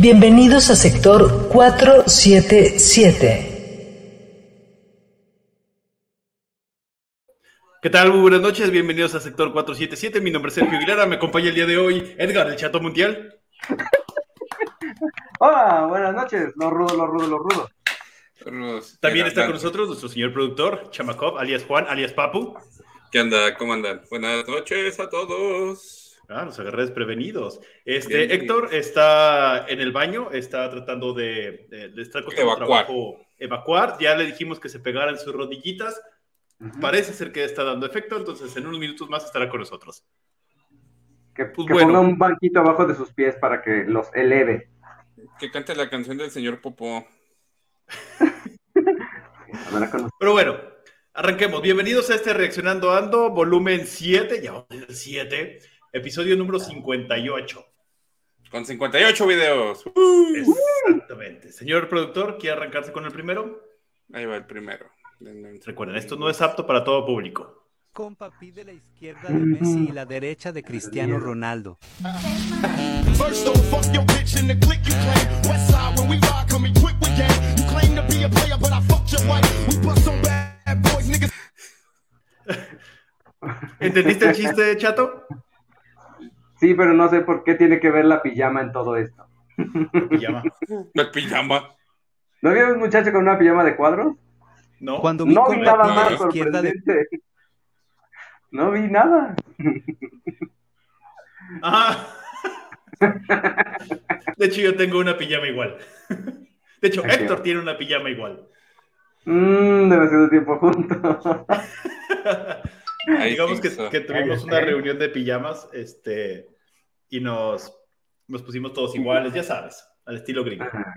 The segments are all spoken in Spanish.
Bienvenidos a sector 477. ¿Qué tal? Muy buenas noches, bienvenidos a sector 477. Mi nombre es Sergio Aguilera, me acompaña el día de hoy Edgar, el Chato Mundial. Hola, buenas noches, los rudos, los rudos, los rudos. También está con nosotros nuestro señor productor, Chamakov, alias Juan, alias Papu. ¿Qué anda? ¿Cómo andan? Buenas noches a todos. Ah, los agarré desprevenidos. Este, Bien, Héctor está en el baño, está tratando de, de, de estar evacuar. Trabajo, evacuar. Ya le dijimos que se pegara en sus rodillitas. Uh -huh. Parece ser que está dando efecto, entonces en unos minutos más estará con nosotros. Que, pues que bueno. ponga un banquito abajo de sus pies para que los eleve. Que cante la canción del señor Popó. Pero bueno, arranquemos. Bienvenidos a este Reaccionando Ando, volumen 7, ya vamos el 7, episodio número 58. Con 58 videos. Exactamente. Señor productor, ¿quiere arrancarse con el primero? Ahí va el primero. Recuerden, esto no es apto para todo público. Compa pide la izquierda de Messi y la derecha de Cristiano Ronaldo. ¿Entendiste el chiste, Chato? Sí, pero no sé por qué tiene que ver la pijama en todo esto. La pijama. La pijama. ¿No había un muchacho con una pijama de cuadros? No. Cuando vi no vi nada más izquierda de... No vi nada. Ah. De hecho, yo tengo una pijama igual. De hecho. Héctor tiene una pijama igual. Mmm, demasiado tiempo juntos. Digamos que, que, tuvimos una reunión de pijamas este, y nos, nos pusimos todos iguales, ya sabes, al estilo gringo. Ah,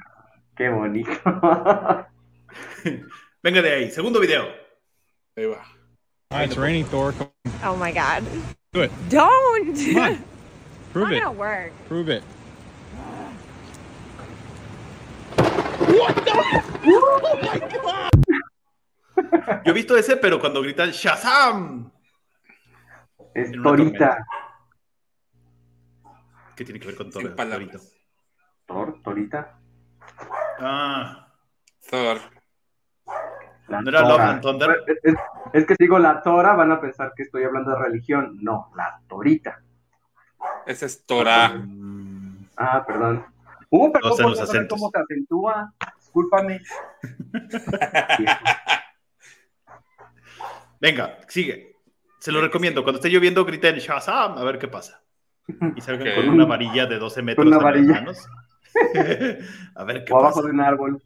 qué bonito. Venga de ahí, segundo video. Ahí va. Right, it's raining, Thor. Oh my god. Do it. Don't! Come on. Prove it. work. Prove it. Yo he visto ese, pero cuando gritan Shazam. Es Torita. ¿Qué tiene que ver con Thor? Palabras. Thor, Torita. Ah. Thor. La ¿No era Love and Thunder? Es, es, es, que si digo la Tora, van a pensar que estoy hablando de religión. No, la Torita. Esa es Torah. Ah, perdón. Uh, pero No sé ¿cómo, los cómo se acentúa? Discúlpame. Venga, sigue. Se lo recomiendo. Cuando esté lloviendo, griten Shazam, a ver qué pasa. Y salgan con una varilla de 12 metros una en las varilla. manos. a ver qué O abajo pasa. de un árbol.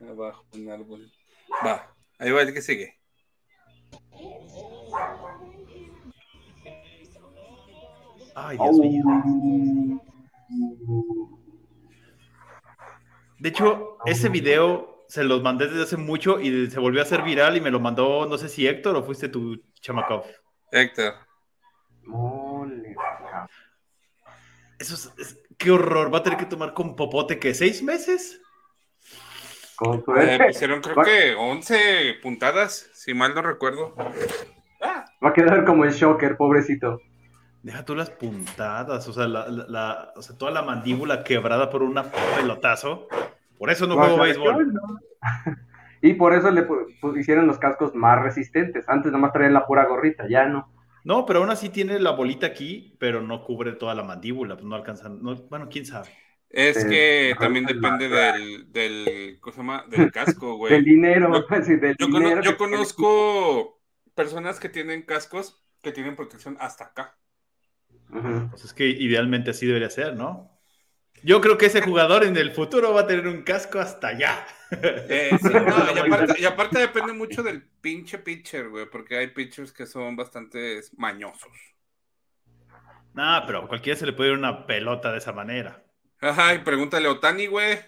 Abajo un árbol. Va. Ahí va el que sigue. Ay, Dios mío. Oh. De hecho, ese video se los mandé desde hace mucho y se volvió a hacer viral y me lo mandó, no sé si Héctor o fuiste tú, Chamakov. Héctor. Eso es, es- qué horror. Va a tener que tomar con popote que seis meses. Eh, pusieron creo que 11 puntadas, si mal no recuerdo. Va a quedar como el Shocker, pobrecito. Deja tú las puntadas, o sea, la, la- la- o sea, toda la mandíbula quebrada por un pelotazo. Por eso no juego béisbol. ¿no? Y por eso le pu- pu- hicieron los cascos más resistentes. Antes nomás traían la pura gorrita, ya no. No, pero aún así tiene la bolita aquí, pero no cubre toda la mandíbula, pues no alcanzan. no- bueno, quién sabe. Es Eh, que también depende del, del, ¿cómo se llama? Del casco, güey. Del dinero, Yo- sí, del Yo, cono- yo que- conozco personas que tienen cascos que tienen protección hasta acá. Ujú. Pues es que idealmente así debería ser, ¿no? Yo creo que ese jugador en el futuro va a tener un casco hasta allá. Eh, sí, no, y, aparte, y aparte depende mucho del pinche pitcher, güey, porque hay pitchers que son bastante mañosos. Nah, pero a cualquiera se le puede ir una pelota de esa manera. Ajá, y pregúntale a Otani, güey.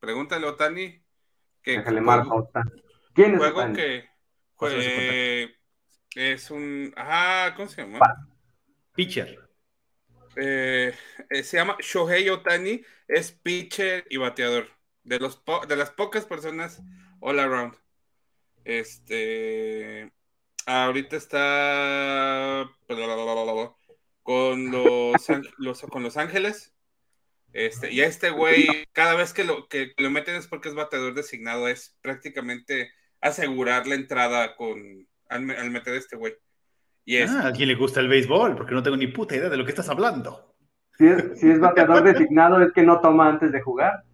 Pregúntale a Otani. Que Déjale marca otra. ¿Quién es Juego Otani? que es un. Ajá, ¿cómo se llama? Pa- Pitcher. Eh, eh, se llama Shohei Otani, es pitcher y bateador. De, los de las pocas personas all around. Este. Ahorita está con los, con los Ángeles. Este, y este güey, cada vez que lo, que lo meten es porque es bateador designado, es prácticamente asegurar la entrada con al, al meter a este güey. Y es, Ah, a quien le gusta el béisbol, porque no tengo ni puta idea de lo que estás hablando. Si es, si es bateador designado, es que no toma antes de jugar.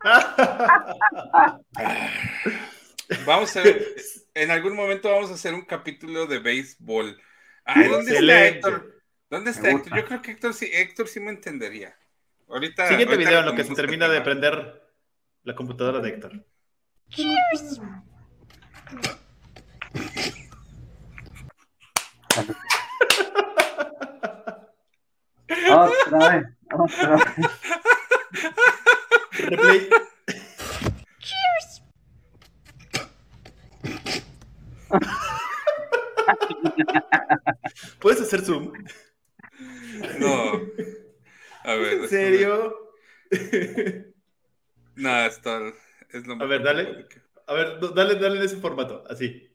Vamos a ver, en algún momento vamos a hacer un capítulo de béisbol. Ay, ¿dónde está. Héctor? ¿Dónde está Héctor? Yo creo que Héctor sí, Héctor sí me entendería. Ahorita. Siguiente ahorita video en lo que se termina de prender la computadora de Héctor. Otra vez, otra vez. Replay. ¿Puedes hacer zoom? No. A ver. ¿En serio? No, está. Es lo A ver, dale. A ver, dale, dale en ese formato, así.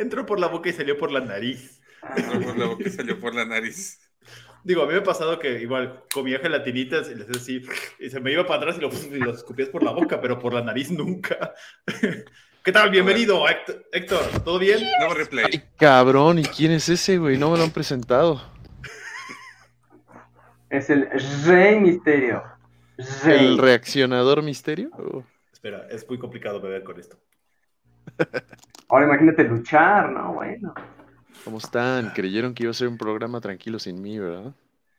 Entró por la boca y salió por la nariz. Entró por la boca y salió por la nariz. Digo, a mí me ha pasado que igual comía gelatinitas y les hacía así, y se me iba para atrás y lo, y lo escupías por la boca, pero por la nariz nunca. ¿Qué tal? Bienvenido, Héctor. ¿todo bien? Nuevo replay. Ay, cabrón, ¿y quién es ese, güey? No me lo han presentado. Es el Rey Misterio. Rey. ¿El reaccionador misterio? Oh, Espera, es muy complicado beber con esto. Ahora imagínate luchar, ¿no? Bueno. ¿Cómo están? Creyeron que iba a ser un programa tranquilo sin mí, ¿verdad?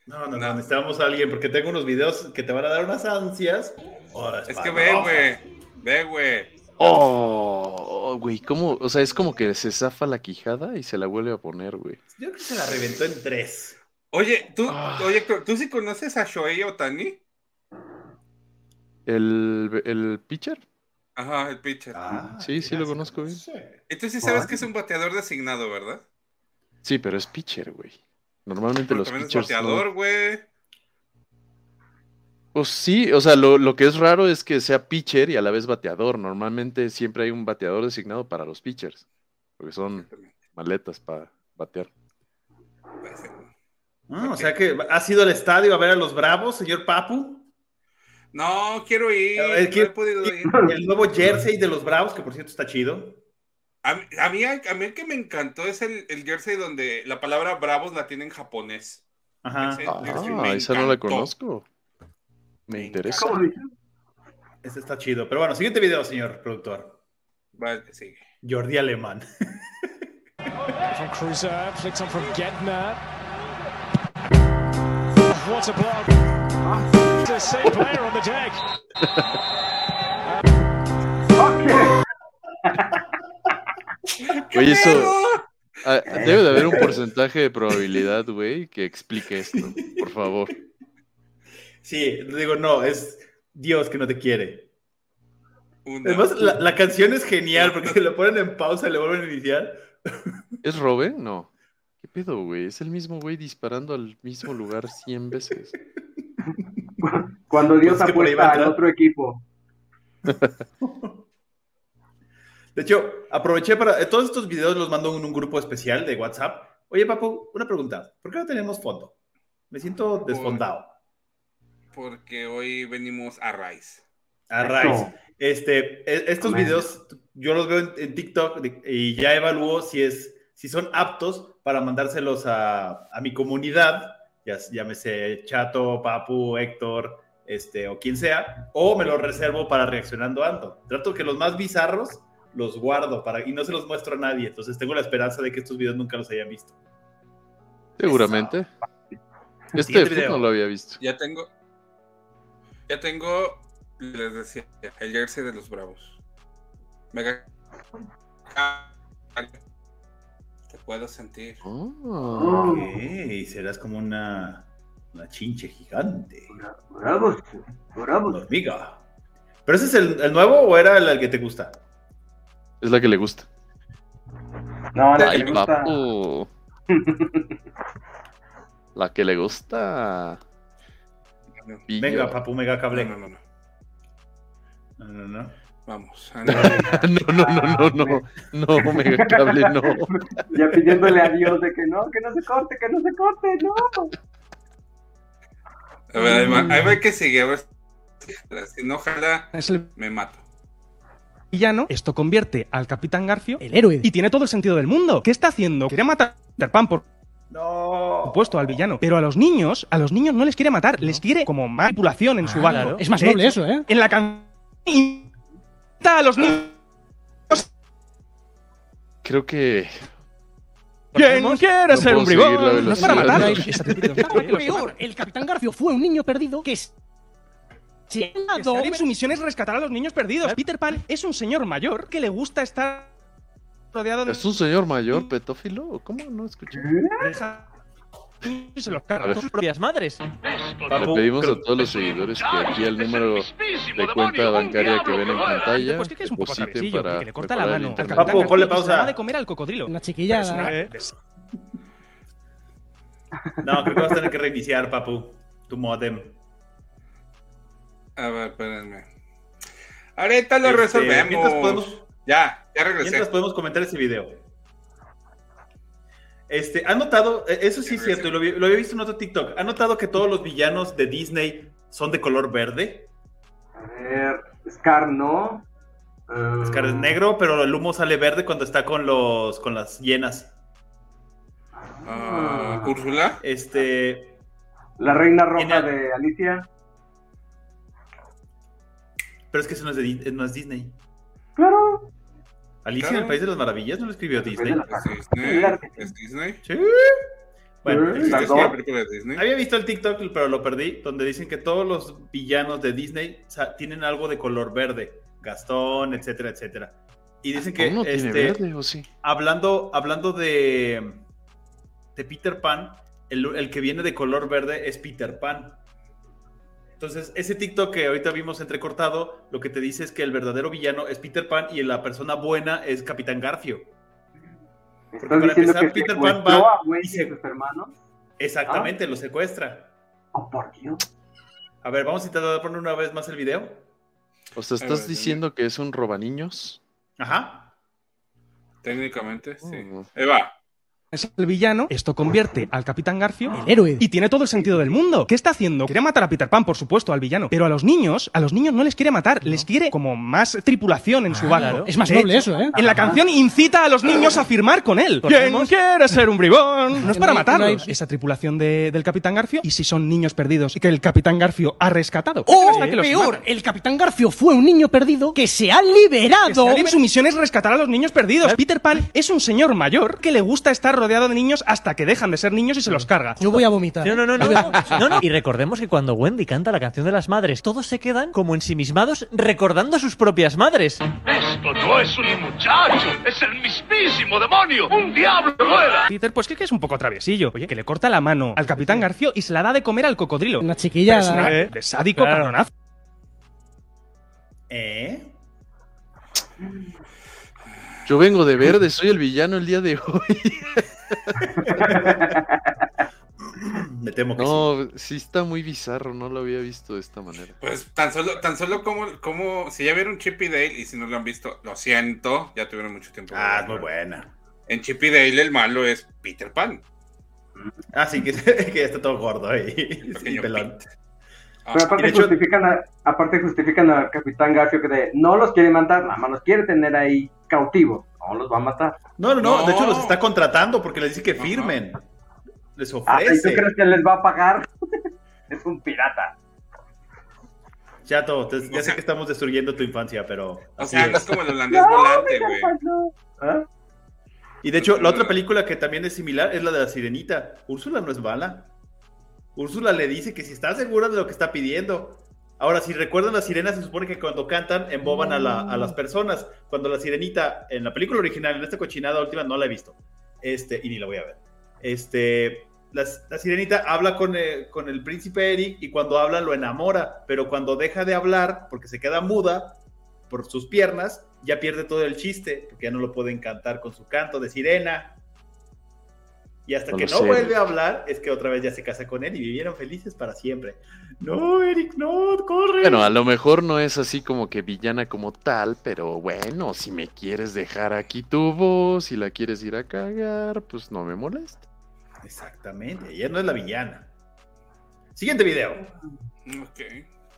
No, no, no, necesitamos a alguien porque tengo unos videos que te van a dar unas ansias. Es que ve, güey. Ve, güey. Oh, güey, ¿cómo? O sea, es como que se zafa la quijada y se la vuelve a poner, güey. Yo creo que se la reventó en tres. Oye, ¿tú, Ah. oye, ¿tú sí conoces a Shohei Otani? ¿El, el pitcher? Ajá, el pitcher. Ah, Sí, sí lo conozco bien. Sí. Entonces sí sabes que es un bateador designado, ¿verdad? Sí, pero es pitcher, güey. Normalmente Pero los también es pitchers. no- bateador, güey. Pues sí, o sea, lo, lo que es raro es que sea pitcher y a la vez bateador. Normalmente siempre hay un bateador designado para los pitchers, porque son maletas para batear. Puede ser. Ah, O Ok. sea que has ido al estadio a ver a los Bravos, señor Papu. No, quiero ir. A ver, no ¿quién- he podido ir. El nuevo jersey de los Bravos, que por cierto está chido. A mí, a mí, a mí el que me encantó es el, el jersey donde la palabra bravos la tiene en japonés. Ajá. Ese- Ah, esa no la conozco. Me Me interesa. Este está chido. Pero bueno, siguiente video, señor productor. Va, el que sigue. Jordi Alemán. From Cruiser, flicks on from Gedner. What a block. It's the same player on the deck. Ok. Oye, eso. ah, debe de haber un porcentaje de probabilidad, güey, que explique esto, por favor. Sí, digo, no, es Dios que no te quiere. Una- Además, la, la canción es genial porque lo ponen en pausa y le vuelven a iniciar. ¿Es Robe? No. ¿Qué pedo, güey? Es el mismo güey disparando al mismo lugar 100 veces. Cuando Dios Pues apuesta al otro equipo. De hecho, aproveché para. eh, Todos estos videos los mando en un grupo especial de WhatsApp. Oye, Papu, una pregunta. ¿Por qué no tenemos fondo? Me siento desfondado. Porque hoy venimos a Rice. A raíz. Eso. Este, e- estos Amén. videos yo los veo en, en TikTok y ya evalúo si es si son aptos para mandárselos a, a mi comunidad, ya llámese Chato, Papu, Héctor, este, o quien sea, o me los reservo para reaccionando ando. Trato que los más bizarros los guardo para, y no se los muestro a nadie. Entonces tengo la esperanza de que estos videos nunca los hayan visto. Seguramente. Este video. no lo había visto. Ya tengo. Ya tengo. Les decía, el jersey de los bravos. Mega. Puedo sentir. Oh. Ok, serás como una, una chinche gigante. Bravos, Una bravos. hormiga. ¿Pero ese es el, el nuevo o era el, el que te gusta? Es la que le gusta. No, la que Ay, me gusta. papu. La que le gusta. Venga, papu, mega cable. no, no, no. No, no, no. Vamos. No, no, no, no, no. No, mega cable, no. Ya pidiéndole a Dios de que no, que no se corte, que no se corte, no. A ver, ahí va, ahí va que sigue. A ver. Si no el me mato. villano. Esto convierte al Capitán Garfio El héroe. y tiene todo el sentido del mundo. ¿Qué está haciendo? Quiere matar a Peter Pan, por No. supuesto, al villano. Pero a los niños, a los niños no les quiere matar, les quiere como manipulación en su Ah, bando. claro. Es más noble eso, ¿eh? En la canción a los niños. Creo que. ¿Quién quiere No ser un bribón? No es para. Peor, el Capitán Garfio fue un niño perdido que es... Se ha dado- Su misión es rescatar a los niños perdidos. Peter Pan es un señor mayor que le gusta estar rodeado de ¿Es un señor mayor petófilo? ¿O ¿Cómo? No escuché. Y se los A carga. ver. sus propias madres. Le Papu, pedimos a todos los seguidores que aquí el número de cuenta bancaria que ven en pantalla Pues que es un poco para que le corta la mano. Papu, ponle pausa. la de comer al cocodrilo. Una- Eh, No, creo que vas a tener que reiniciar, papu. Tu modem. A ver, espérenme. Ahorita lo Este, resolvemos. mientras podemos- Ya, ya regresé. Mientras podemos comentar ese video. Este, ¿ha notado? eh, Eso sí es cierto, y lo, lo había visto en otro TikTok. ¿Ha notado que todos los villanos de Disney son de color verde? A ver, Scar no. Eh, Scar es negro, pero el humo sale verde cuando está con los con las hienas. Ah, Úrsula. Este, La reina roja de Alicia. pero es que eso no es, de, Di- no es Disney. Claro. Alicia en el País de las Maravillas no lo escribió Disney. Disney. Es Disney. Sí. Bueno, Sí, es que- Disney. Había visto el TikTok, pero lo perdí, donde dicen que todos los villanos de Disney tienen algo de color verde. Gastón, etcétera, etcétera. Y dicen que ¿Uno tiene este, verde o sí? hablando, hablando de, de Peter Pan, el, el que viene de color verde es Peter Pan. Entonces, ese TikTok que ahorita vimos entrecortado, lo que te dice es que el verdadero villano es Peter Pan y la persona buena es Capitán Garfio. ¿Estás para diciendo empezar, que Peter Pan va a Wendy y se- sus hermanos? Exactamente, lo secuestra. Oh, por Dios. A ver, vamos a intentar poner una vez más el video. O sea, ¿estás ver, diciendo que es un robaniños? Ajá. Técnicamente, sí. Oh. Eva. Es el villano. Esto convierte al Capitán Garfio El héroe. Y tiene todo el sentido del mundo. ¿Qué está haciendo? Quiere matar a Peter Pan, por supuesto, al villano. Pero a los niños, a los niños no les quiere matar, les quiere como más tripulación en su claro. Es más De noble hecho, eso, ¿eh? En la canción incita a los niños a firmar con él. ¿Quién quiere ser un bribón? No es para matarlos. Esa tripulación de- del Capitán Garfio. ¿Y si son niños perdidos y que el Capitán Garfio ha rescatado? ¡Oh! Hasta que los Peor, el Capitán Garfio fue un niño perdido que se ha Que se liberado. ha Su misión es rescatar a los niños perdidos. Peter Pan es un señor mayor que le gusta estar rodeado de niños hasta que dejan de ser niños y se los carga. Yo voy a vomitar. No, no, no, no, no, no. Y recordemos que cuando Wendy canta la canción de las madres, todos se quedan como ensimismados recordando a sus propias madres. Esto no es un muchacho, es el mismísimo demonio, un diablo rueda. Peter, pues que que es un poco traviesillo. Oye, que le corta la mano al Capitán Garfio y se la da de comer al cocodrilo. Una Pero es una- ¿eh? de sádico Claro. ¿Eh? Yo vengo de verde, soy el villano el día de hoy. Me temo que sí. No, sí está muy bizarro, no lo había visto de esta manera. Pues tan solo, tan solo como, como si ya vieron Chip y Dale y si no lo han visto, lo siento, ya tuvieron mucho tiempo. Ah, es muy buena. En Chip y Dale el malo es Peter Pan. Ah, sí, que, que ya está todo gordo ahí. Sí, pelón. Ah, Pero aparte de hecho- justifican, a, aparte justifican al Capitán Garfio que de, no los quiere matar, nada más los quiere tener ahí cautivos. No los va a matar. No, no, no, No. De hecho, los está contratando porque les dice que firmen. Les Ah, ¿y tú ofrece. crees que les va a pagar? es un pirata. Chato, te- ya O sé sea- que estamos destruyendo tu infancia, pero. o sea, no es. es como el holandés volante, güey. ¿Ah? Y de hecho, la otra película que también es similar es la de la sirenita. Úrsula no es bala. Úrsula le dice que si está segura de lo que está pidiendo. Ahora, si recuerdan, las sirenas se supone que cuando cantan emboban a, la- a las personas. Cuando la sirenita, en la película original, en esta cochinada última, no la he visto. Este, y ni la voy a ver. Este, la, sirenita habla con el, con el príncipe Eric y cuando habla lo enamora, pero cuando deja de hablar, porque se queda muda por sus piernas, ya pierde todo el chiste, porque ya no lo puede encantar con su canto de sirena. Y hasta No que no sé, vuelve a hablar, es que otra vez ya se casa con él y vivieron felices para siempre. No, Eric, no, corre. Bueno, a lo mejor no es así como que villana como tal, pero bueno, si me quieres dejar aquí tu voz, si la quieres ir a cagar, pues no me molesta. Exactamente, ella no es la villana. Siguiente video. Ok.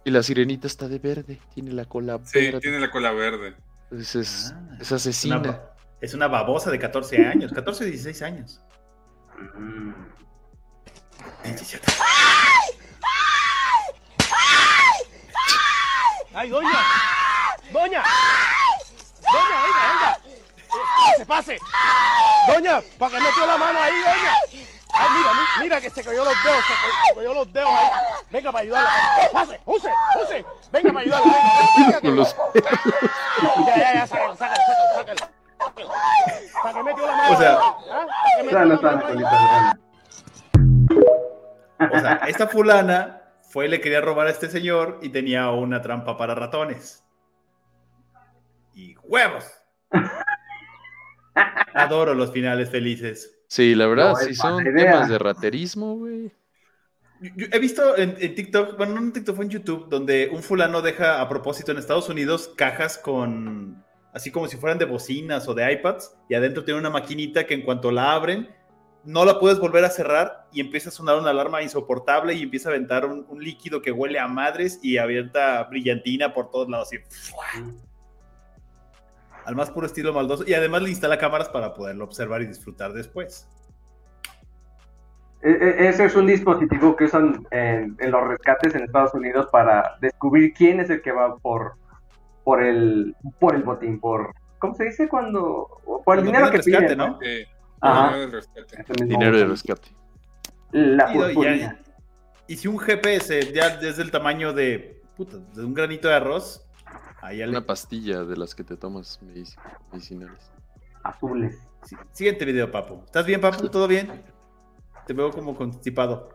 Y la sirenita está de verde, tiene la cola Sí, verde. tiene la cola verde. Es, es, Ah, es asesina. Una es una babosa de 14 años, 14 o 16 años. ¡Ay, doña! ¡Doña! ¡Doña, venga, venga! ¡Que se pase! ¡Doña! ¿Para qué metió la mano ahí, doña? ¡Ay, mira, mi- mira que se cayó los dedos, se cayó, los dedos ahí! Venga para ayudarla. ¡Pase! ¡Use! ¡Use! Venga para ayudarla, venga, venga, que- Ya, ya, ya, sácalo, sácalo, sácalo, sácalo. ¿Para qué metió la mano O sea- ahí? ¿Ah? O sea, esta fulana fue y le quería robar a este señor y tenía una trampa para ratones. Y huevos. Adoro los finales felices. Sí, la verdad, No, sí son idea. temas de raterismo, güey. Yo he visto en, en TikTok, bueno, no en TikTok, fue en YouTube, donde un fulano deja a propósito en Estados Unidos cajas con, así como si fueran de bocinas o de iPads, y adentro tiene una maquinita que en cuanto la abren, no la puedes volver a cerrar y empieza a sonar una alarma insoportable y empieza a aventar un, un líquido que huele a madres y abierta brillantina por todos lados. Así, ¡fua! al más puro estilo maldoso. Y además le instala cámaras para poderlo observar y disfrutar después. E- e- Ese es un dispositivo que usan en, en los rescates en Estados Unidos para descubrir quién es el que va por, por el por el botín, por ¿cómo se dice cuando por el Cuando dinero que rescate, piden, ¿no? Ajá. Dinero del rescate. Dinero de rescate. La Y, y- purpurina. y si un GPS ya es del tamaño de, puta, de un granito de arroz, ahí ya le- Una pastilla de las que te tomas medici- medicinales. azules. Sí, Siguiente video, Papu. ¿Estás bien, Papu? ¿Todo bien? Te veo como constipado.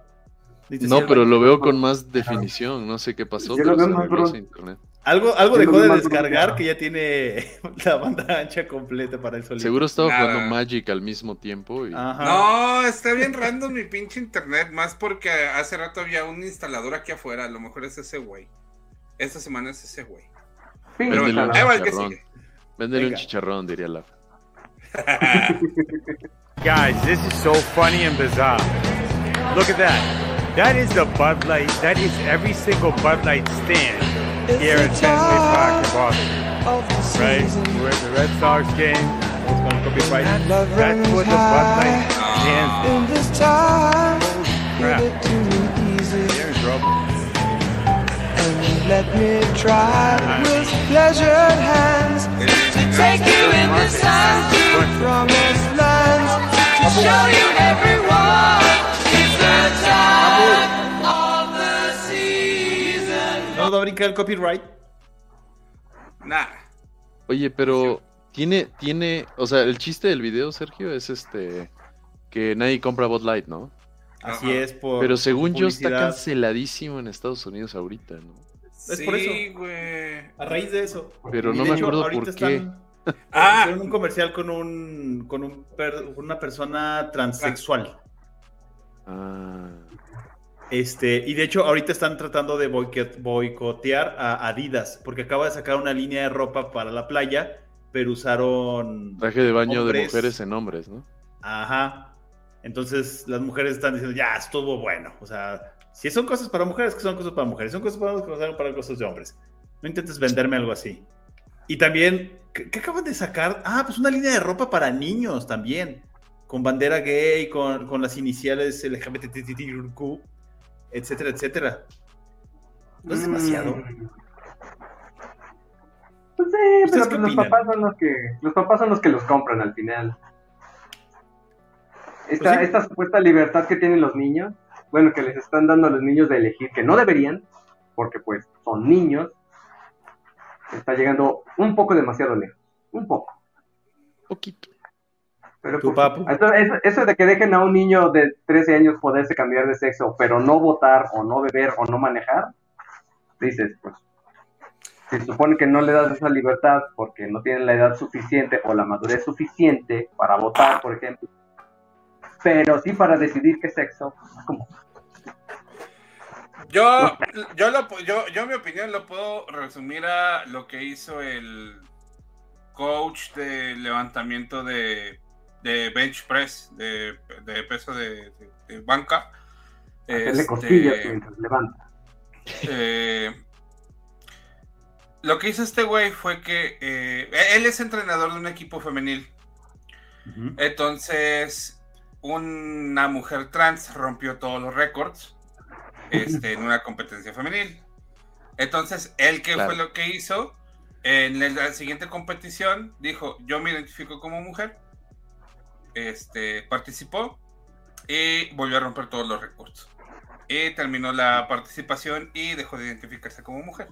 No, pero lo veo con más definición. No sé qué pasó, Yo lo pero veo se más internet. Algo, algo dejó de descargar que ya tiene la banda ancha completa para el solito. Seguro estaba Nada. jugando Magic al mismo tiempo y. No, está bien random mi pinche internet, más porque hace rato había un instalador aquí afuera, a lo mejor es ese güey. Esta semana es ese güey. Pero Véndele bueno, un que sigue. Véndele un chicharrón, diría la. Guys, this is so funny and bizarre. Look at that. That is the Bud Light. That is every single Bud Light stand here in Fenway Park in Boston. Right? We're at the Red Sox game. It's going to be right. That's what the Bud Light stands for. Crap. They're in trouble. Let me try with pleasured hands to take you in the sun to promised lands to show you everyone. It's the time nos va a brincar el copyright? Nah. Oye, pero tiene, tiene, o sea, el chiste del video, Sergio, es este que nadie compra Bud Light, ¿no? Así Ajá. es por. Pero según yo está canceladísimo en Estados Unidos ahorita, ¿no? Es sí, por eso. güey. A raíz de eso. Pero Y no me hecho, acuerdo ahorita por qué. están- Ah, Hicieron un comercial con un con un per- una persona transexual. Ah, Este, y de hecho, ahorita están tratando de boicotear a Adidas, porque acaba de sacar una línea de ropa para la playa, pero usaron. traje de baño de mujeres en hombres, ¿no? Ajá. Entonces las mujeres están diciendo, ya, estuvo bueno. O sea, si son cosas para mujeres, que son cosas para mujeres. Son cosas para hombres, que son para cosas de hombres. No intentes venderme algo así. Y también, ¿qué, qué acaban de sacar? Ah, pues una línea de ropa para niños también. Con bandera gay, con, con las iniciales LGBTQ, etcétera, etcétera. ¿No es demasiado? Mm. Pues sí, ¿Ustedes pero pues los papás son los que los papás son los que los compran al final. Esta, Pues sí. esta supuesta libertad que tienen los niños, bueno, que les están dando a los niños de elegir, que no deberían, porque pues son niños, está llegando un poco demasiado lejos. Un poco. Poquito. Pero, Tu pues, papu. Eso, eso- de que dejen a un niño de 13 años poderse cambiar de sexo, pero no votar, o no beber, o no manejar, dices, pues, se supone que no le das esa libertad porque no tienen la edad suficiente o la madurez suficiente para votar, por ejemplo, pero sí para decidir qué sexo, como, Yo, yo, lo, pu- yo, yo mi opinión lo puedo resumir a lo que hizo el coach de levantamiento de, de bench press, de, de peso de, de- de banca. hacerle Este, costillas mientras levanta. eh, lo que hizo este güey fue que eh, él es entrenador de un equipo femenil. Entonces, una mujer trans rompió todos los récords este, en una competencia femenil. Entonces, él que Claro. fue lo que hizo en la siguiente competición, dijo, yo me identifico como mujer. Este, participó y volvió a romper todos los récords. Y terminó la participación y dejó de identificarse como mujer.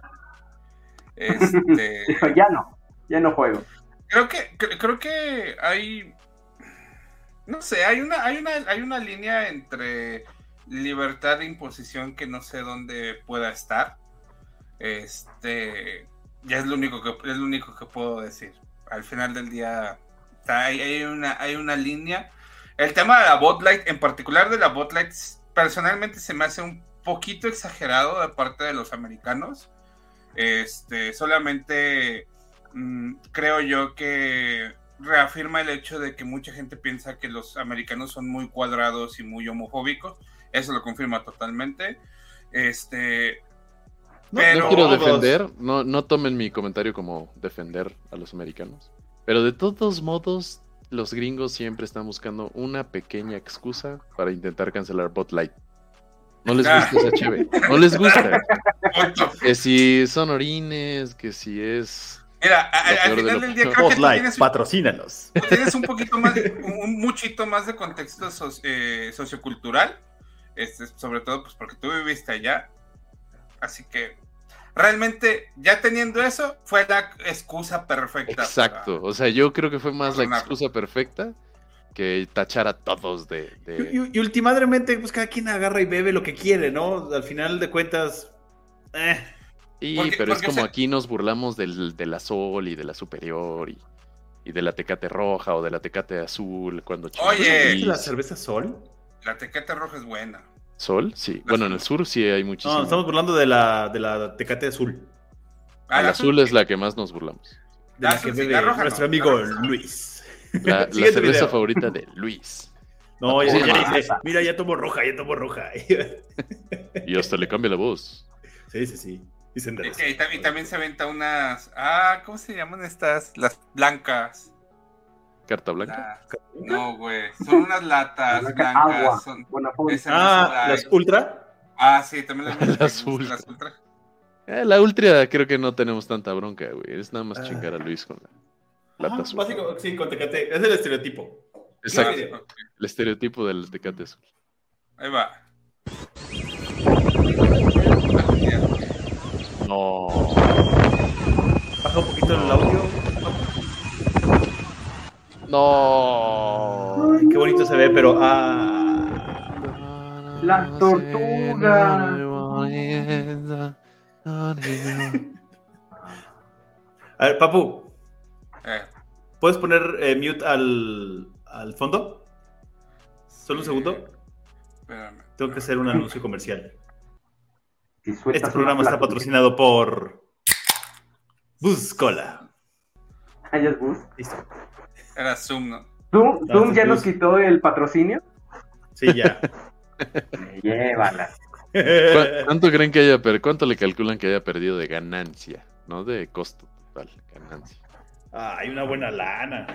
Este, Dijo, ya no, ya no juego. creo que cre- creo que hay no sé hay una hay una hay una línea entre libertad e imposición que no sé dónde pueda estar este ya es lo único que es lo único que puedo decir al final del día sea, hay, hay una hay una línea el tema de la botlight en particular de la botlight personalmente se me hace un poquito exagerado de parte de los americanos este solamente mm, creo yo que reafirma el hecho de que mucha gente piensa que los americanos son muy cuadrados y muy homofóbicos. Eso lo confirma totalmente. Este. No, pero no quiero defender, no, no tomen mi comentario como defender a los americanos. Pero de todos modos, los gringos siempre están buscando una pequeña excusa para intentar cancelar Bot Light. No les gusta esa chévere. No les gusta. Que si son orines, que si es. Mira, a- al de final lo del día creo que tú Spotlight, tienes, patrocínanos. tienes un poquito más, un muchito más de contexto so- eh, sociocultural, este, sobre todo pues porque tú viviste allá, así que realmente ya teniendo eso fue la excusa perfecta. para- Exacto. O sea, yo creo que fue más la excusa perfecta que tachar a todos de. de- Y, y, y últimamente, pues cada quien agarra y bebe lo que quiere, ¿no? Al final de cuentas, eh, Y, Porque- pero es como o sea- aquí nos burlamos del, de la Sol y de la Superior y, y de la Tecate Roja o de la Tecate Azul cuando Oye. ¿la cerveza Sol? La tequeta roja es buena. ¿Sol? Sí. Bueno, en el sur sí hay muchísimo. No, estamos burlando de la, de la Tecate Azul. Ah, El la azul es la que más nos burlamos. De Ah, la sí, que bebe la roja nuestro no, amigo roja. Luis. La, cerveza video. favorita de Luis. No, ya, ya dice, mira, ya tomo roja, ya tomo roja. Y hasta le cambia la voz. sí, sí, sí. Dicen de Y, los- y tam- y también se aventa unas. Ah, ¿cómo se llaman estas? Las blancas. Carta blanca. No, güey. Son unas latas Blanca, blancas. agua, Son... Ah, las la- ultra. Ah, sí, también las, Las ultra. Las ultra. Eh, la ultra creo que no tenemos tanta bronca, güey. Es nada más Ah. chingar a Luis con la Ajá, lata azul. básico, sí, con Tecate. Es el estereotipo. Exacto. El estereotipo del Tecate Azul. Ahí va. No. Baja un poquito el audio. No. Ay, qué bonito se ve, pero. Ah. La tortuga. A ver, Papu, Eh, ¿puedes poner eh, mute al, al fondo? ¿Solo un segundo? Espérame. Tengo que hacer un anuncio comercial. Este programa está patrocinado por. Buzz Cola. Ah, ya es Bus. Listo. Era Zoom, ¿no? Zoom, Ah, Zoom sí, ya nos quitó el patrocinio. Sí, ya. Llévala. ¿Cu- ¿Cuánto creen que haya per- cuánto le calculan que haya perdido de ganancia? No de costo total, ganancia. Ah, hay una buena lana.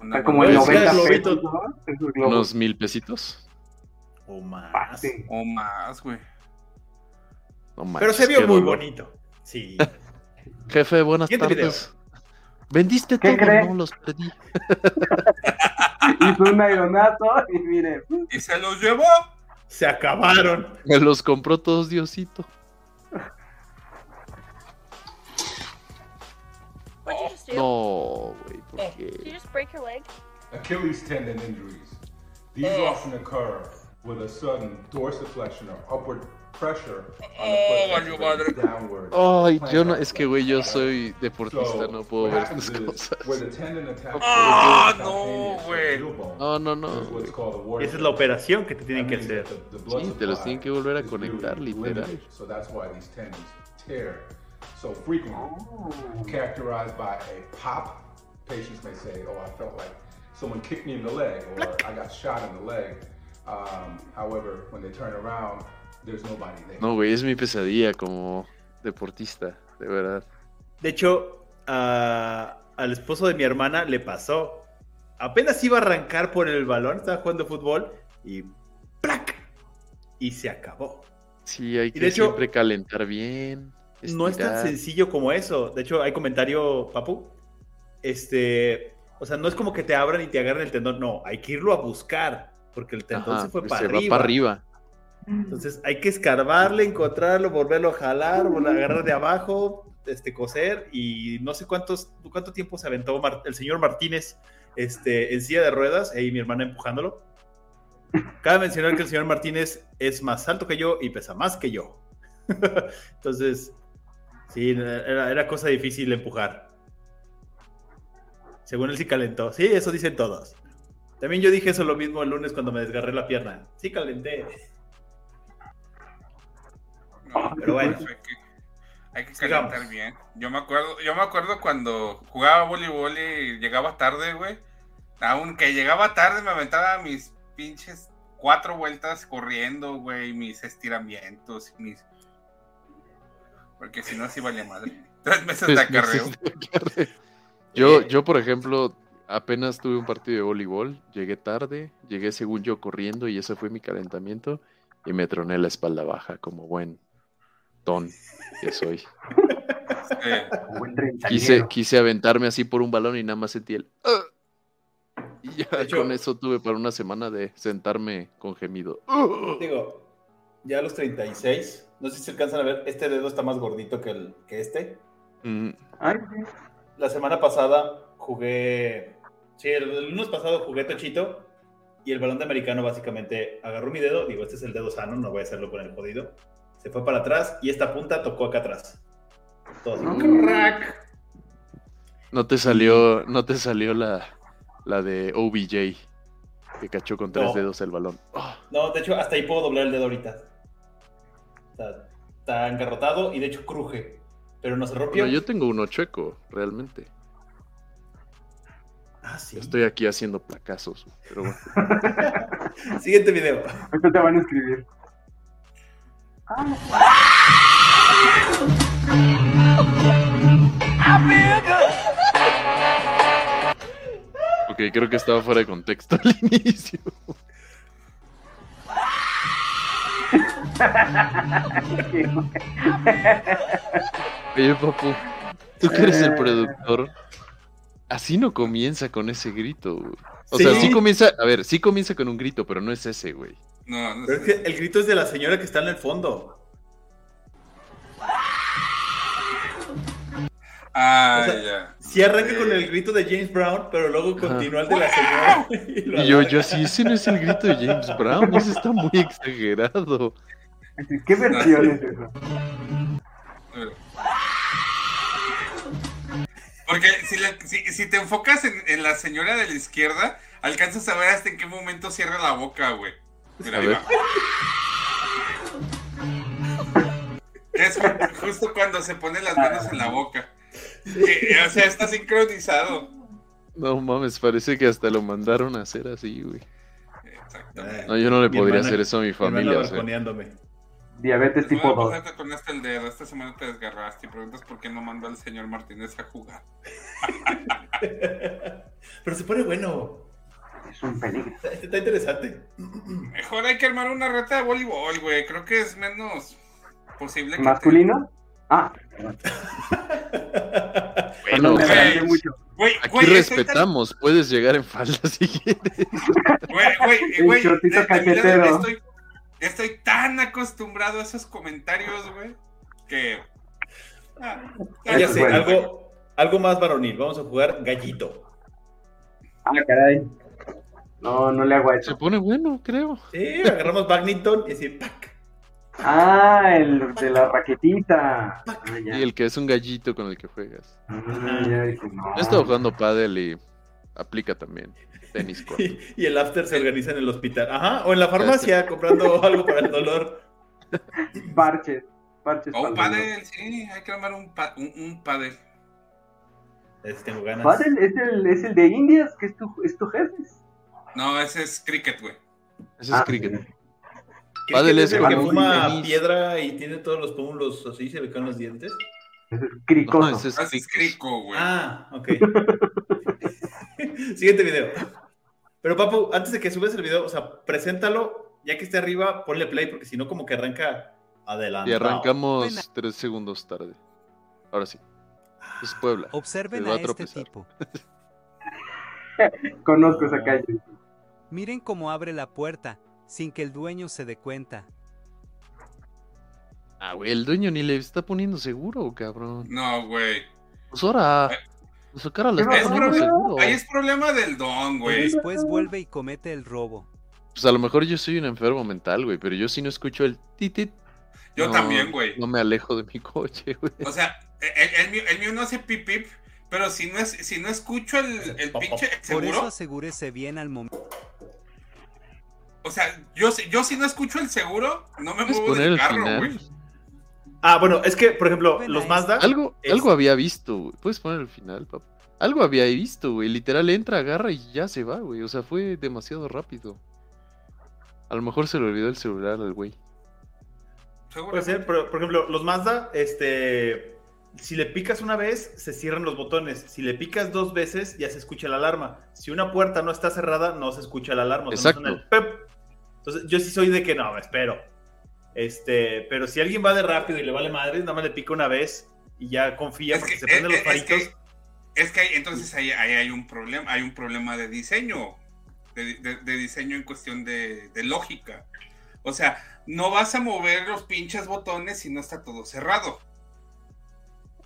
Una Está como el Pues, buena- 90 globito. pesos, ¿no? Unos mil pesitos. O más. O más, güey. No Pero se vio muy dolor. bonito. Sí. Jefe, buenas Siguiente tardes. ¿Vendiste ¿Qué todo? cree? No, los pedí. Hizo un aeronato y mire, Y se los llevó. Se acabaron. Me los compró todos Diosito. What'd you just do? No, güey, ¿por Did you qué? just break your leg? Achilles tendon injuries. These Oh. often occur with a sudden dorsiflexion or upward Oh, the valió madre. Ay, yo no, es que güey, yo soy deportista, no puedo ver estas cosas. Ah, no, güey. No, no, no. a Esa es la operación que te tienen que hacer. Sí, te los tienen que volver a conectar, literal. limited, So that's why these tendons tear so frequently, characterized by a pop. Patients may say, "Oh, I felt like someone kicked me in the leg," or "I got shot in the leg." Um, however, when they turn around, there's nobody there. No, güey, es mi pesadilla como deportista, de verdad. De hecho, a- al esposo de mi hermana le pasó. Apenas iba a arrancar por el balón, estaba jugando fútbol y ¡plac! Y se acabó. Sí, hay que de hecho, siempre calentar bien. No es tan sencillo como eso. De hecho, hay comentario, Papu. Este, o sea, no es como que te abran y te agarren el tendón. No, hay que irlo a buscar. Porque el tendón Ajá, se fue se va para arriba. Entonces hay que escarbarle, encontrarlo, volverlo a jalar, volver a agarrar de abajo, este, coser. Y no sé cuántos, cuánto tiempo se aventó el señor Martínez este, en silla de ruedas y mi hermana empujándolo. Cabe mencionar que el señor Martínez es más alto que yo y pesa más que yo. Entonces, sí, era, era cosa difícil empujar. Según él sí calentó. Sí, eso dicen todos. También yo dije eso lo mismo el lunes cuando me desgarré la pierna. Sí calenté. No, Pero bueno. hay que, hay que Sigamos. calentar bien. Yo me acuerdo, yo me acuerdo cuando jugaba voleibol y llegaba tarde, güey. Aunque llegaba tarde, me aventaba mis pinches cuatro vueltas corriendo, güey, mis estiramientos, mis. Porque si no, sí valía madre. Tres meses de acarreo. de acarreo. Yo, yo, por ejemplo, apenas tuve un partido de voleibol, llegué tarde, llegué según yo corriendo y ese fue mi calentamiento y me troné la espalda baja como buen que soy. Quise, quise aventarme así por un balón y nada más sentí el... "Ah". Y ya hecho- con eso tuve para una semana de sentarme con gemido. Digo, ya a los 36, no sé si se alcanzan a ver, este dedo está más gordito que, el, que este. Mm, Ay, La semana pasada jugué, sí, el, el lunes pasado jugué tochito y el balón de americano básicamente agarró mi dedo, digo, este es el dedo sano, no voy a hacerlo con el jodido. Se fue para atrás y esta punta tocó acá atrás. Crack. No te salió, no te salió la, la de OBJ que cachó con tres No. dedos el balón. Ah, No, de hecho, hasta ahí puedo doblar el dedo ahorita. Está, está engarrotado y de hecho cruje, pero no se rompió. Bueno, yo tengo uno chueco, realmente. Ah, sí. Estoy aquí haciendo placazos, pero bueno. Siguiente video. Ahorita te van a escribir. Ok, creo que estaba fuera de contexto al inicio. Oye, papu, tú que eres el productor, así no comienza con ese grito. güey. O sea, sí comienza, a ver, sí comienza con un grito, pero no es ese, güey. No, no Pero es que el grito es de la señora que está en el fondo. Ah, O sea, ya. Sí arranca con el grito de James Brown, pero luego continúa el de la señora. y Y yo, yo sí, ese no es el grito de James Brown, ese está muy exagerado. ¿Qué versión es esa? Porque si, la- si, si te enfocas en, en la señora de la izquierda, alcanzas a ver hasta en qué momento cierra la boca, güey. Mira, ahí va. Es ju- justo cuando se pone las manos en la boca. Que, o sea, está sincronizado. No mames, parece que hasta lo mandaron a hacer así, güey. Exactamente. No, yo no le Mi podría hermana- hacer eso a mi mi familia. o sea. balconeándome. Diabetes tipo 2. pues, te tronaste el dedo. Esta semana te desgarraste y preguntas por qué no mandó al señor Martínez a jugar. Pero se pone bueno. Es un peligro. Está, está interesante. Mejor hay que armar una reta de voleibol, güey. Creo que es menos posible que. ¿Masculino? Ah, Bueno, me o sea, adelanté mucho. Güey, aquí güey, estoy tan- respetamos, puedes llegar en falda si quieres. Güey, güey, güey. de- de. Estoy, estoy tan acostumbrado a esos comentarios, güey, que. Ah, Ah, ya Eso sé, es bueno. algo, algo más varonil. Vamos a jugar gallito. Ah, caray. No, no le hago eso. Se pone bueno, creo. Sí, agarramos badminton y así, ¡pac! Ah, el de la raquetita. Ah. Y el que es un gallito con el que juegas. Ah, ya dije, no. Yo he estado jugando pádel y aplica también. Tenis corto. Y, y el after se organiza en el hospital. Ajá, o en la farmacia comprando algo para el dolor. Parches. Parches. O un pádel, sí, hay que armar un, pa- un, un pádel. Ese tengo ganas. Padel es el, es el de Indias, que es tu, es tu jefe. No, ese es cricket, güey. Ese Ah, es cricket. ¿Crees Pádel es el que como fuma tenis. piedra y tiene todos los pómulos así, se le caen los dientes? Ese es cricoso. No, ese es cricket. crico, güey. Ah, ok. Siguiente video. Pero Papu, antes de que subas el video, o sea, preséntalo, ya que esté arriba, ponle play, porque si no, como que arranca adelante. Y arrancamos tres segundos tarde. Ahora sí. Es Puebla. Observen a a este tipo. Conozco esa calle. Miren cómo abre la puerta, sin que el dueño se dé cuenta. Ah, güey, el dueño ni le está poniendo seguro, cabrón. No, güey. Pues ahora. Su cara le está Es poniendo problema, seguro. ahí es problema del don, güey. Después vuelve y comete el robo. Pues a lo mejor yo soy un enfermo mental, güey, pero yo sí no escucho el titit. Yo no- también, güey. No me alejo de mi coche, güey. O sea, el, el mío, el mío no hace pip pip, pero si no, es, si no escucho el, el pinche Por eso seguro, asegúrese bien al momento. O sea, yo, si- yo si no escucho el seguro, no me ¿Puedes muevo del el carro, güey. Ah, bueno, es que, por ejemplo, los. Mazda. Algo, es- algo había visto, güey. Puedes poner el final, papá. Algo había visto, güey. Literal entra, agarra y ya se va, güey. O sea, fue demasiado rápido. A lo mejor se le olvidó el celular al güey. Seguro. Puede ser, pero, por ejemplo, los Mazda, este. Si le picas una vez, se cierran los botones. Si le picas dos veces, ya se escucha la alarma. Si una puerta no está cerrada, no se escucha la alarma. o sea, no suena el pep. Entonces, yo sí soy de que no, me espero. Este, pero si alguien va de rápido y le vale madre, nada más le pica una vez y ya confía Es porque que- se prenden es- los es faritos. que- Es que hay- entonces ahí, ahí hay un problema, hay un problema de diseño, de, de- de diseño en cuestión de, de lógica. O sea, no vas a mover los pinches botones si no está todo cerrado.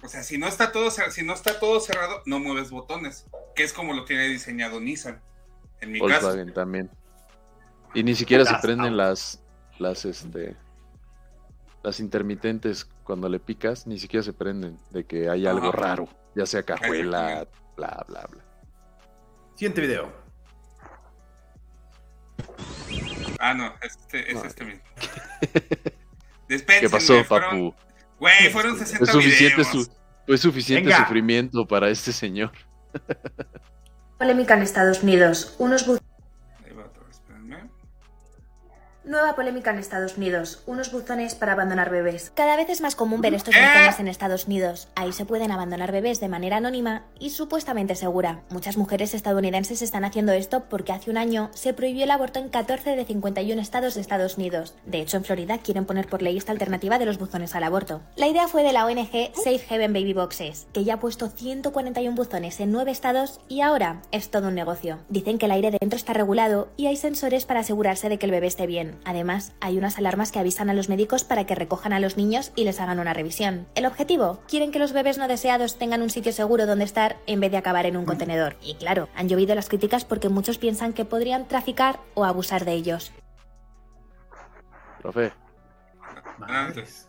O sea, si no está todo, si no está todo cerrado, no mueves botones, que es como lo tiene diseñado Nissan. En mi caso. También. Y ni siquiera se prenden las, las, este, las intermitentes cuando le picas, ni siquiera se prenden de que hay algo Ajá. raro, ya sea cajuela, bla, bla, bla. Siguiente video. Ah, no, este, es No. este mismo. ¿Qué pasó, fueron- papu? Güey, fueron 60 Fue suficiente, videos. su- fue suficiente Venga. sufrimiento para este señor. Polémica en Estados Unidos. Unos bu- Nueva polémica en Estados Unidos. Unos buzones para abandonar bebés. Cada vez es más común ver estos ¿Eh? buzones en Estados Unidos. Ahí se pueden abandonar bebés de manera anónima y supuestamente segura. Muchas mujeres estadounidenses están haciendo esto porque hace un año se prohibió el aborto en 14 de 51 estados de Estados Unidos. De hecho, en Florida quieren poner por ley esta alternativa de los buzones al aborto. La idea fue de la ONG Safe Haven Baby Boxes, que ya ha puesto 141 buzones en 9 estados y ahora es todo un negocio. Dicen que el aire dentro está regulado y hay sensores para asegurarse de que el bebé esté bien. Además, hay unas alarmas que avisan a los médicos para que recojan a los niños y les hagan una revisión. El objetivo, quieren que los bebés no deseados tengan un sitio seguro donde estar en vez de acabar en un contenedor. Y claro, han llovido las críticas porque muchos piensan que podrían traficar o abusar de ellos. Profe, Antes.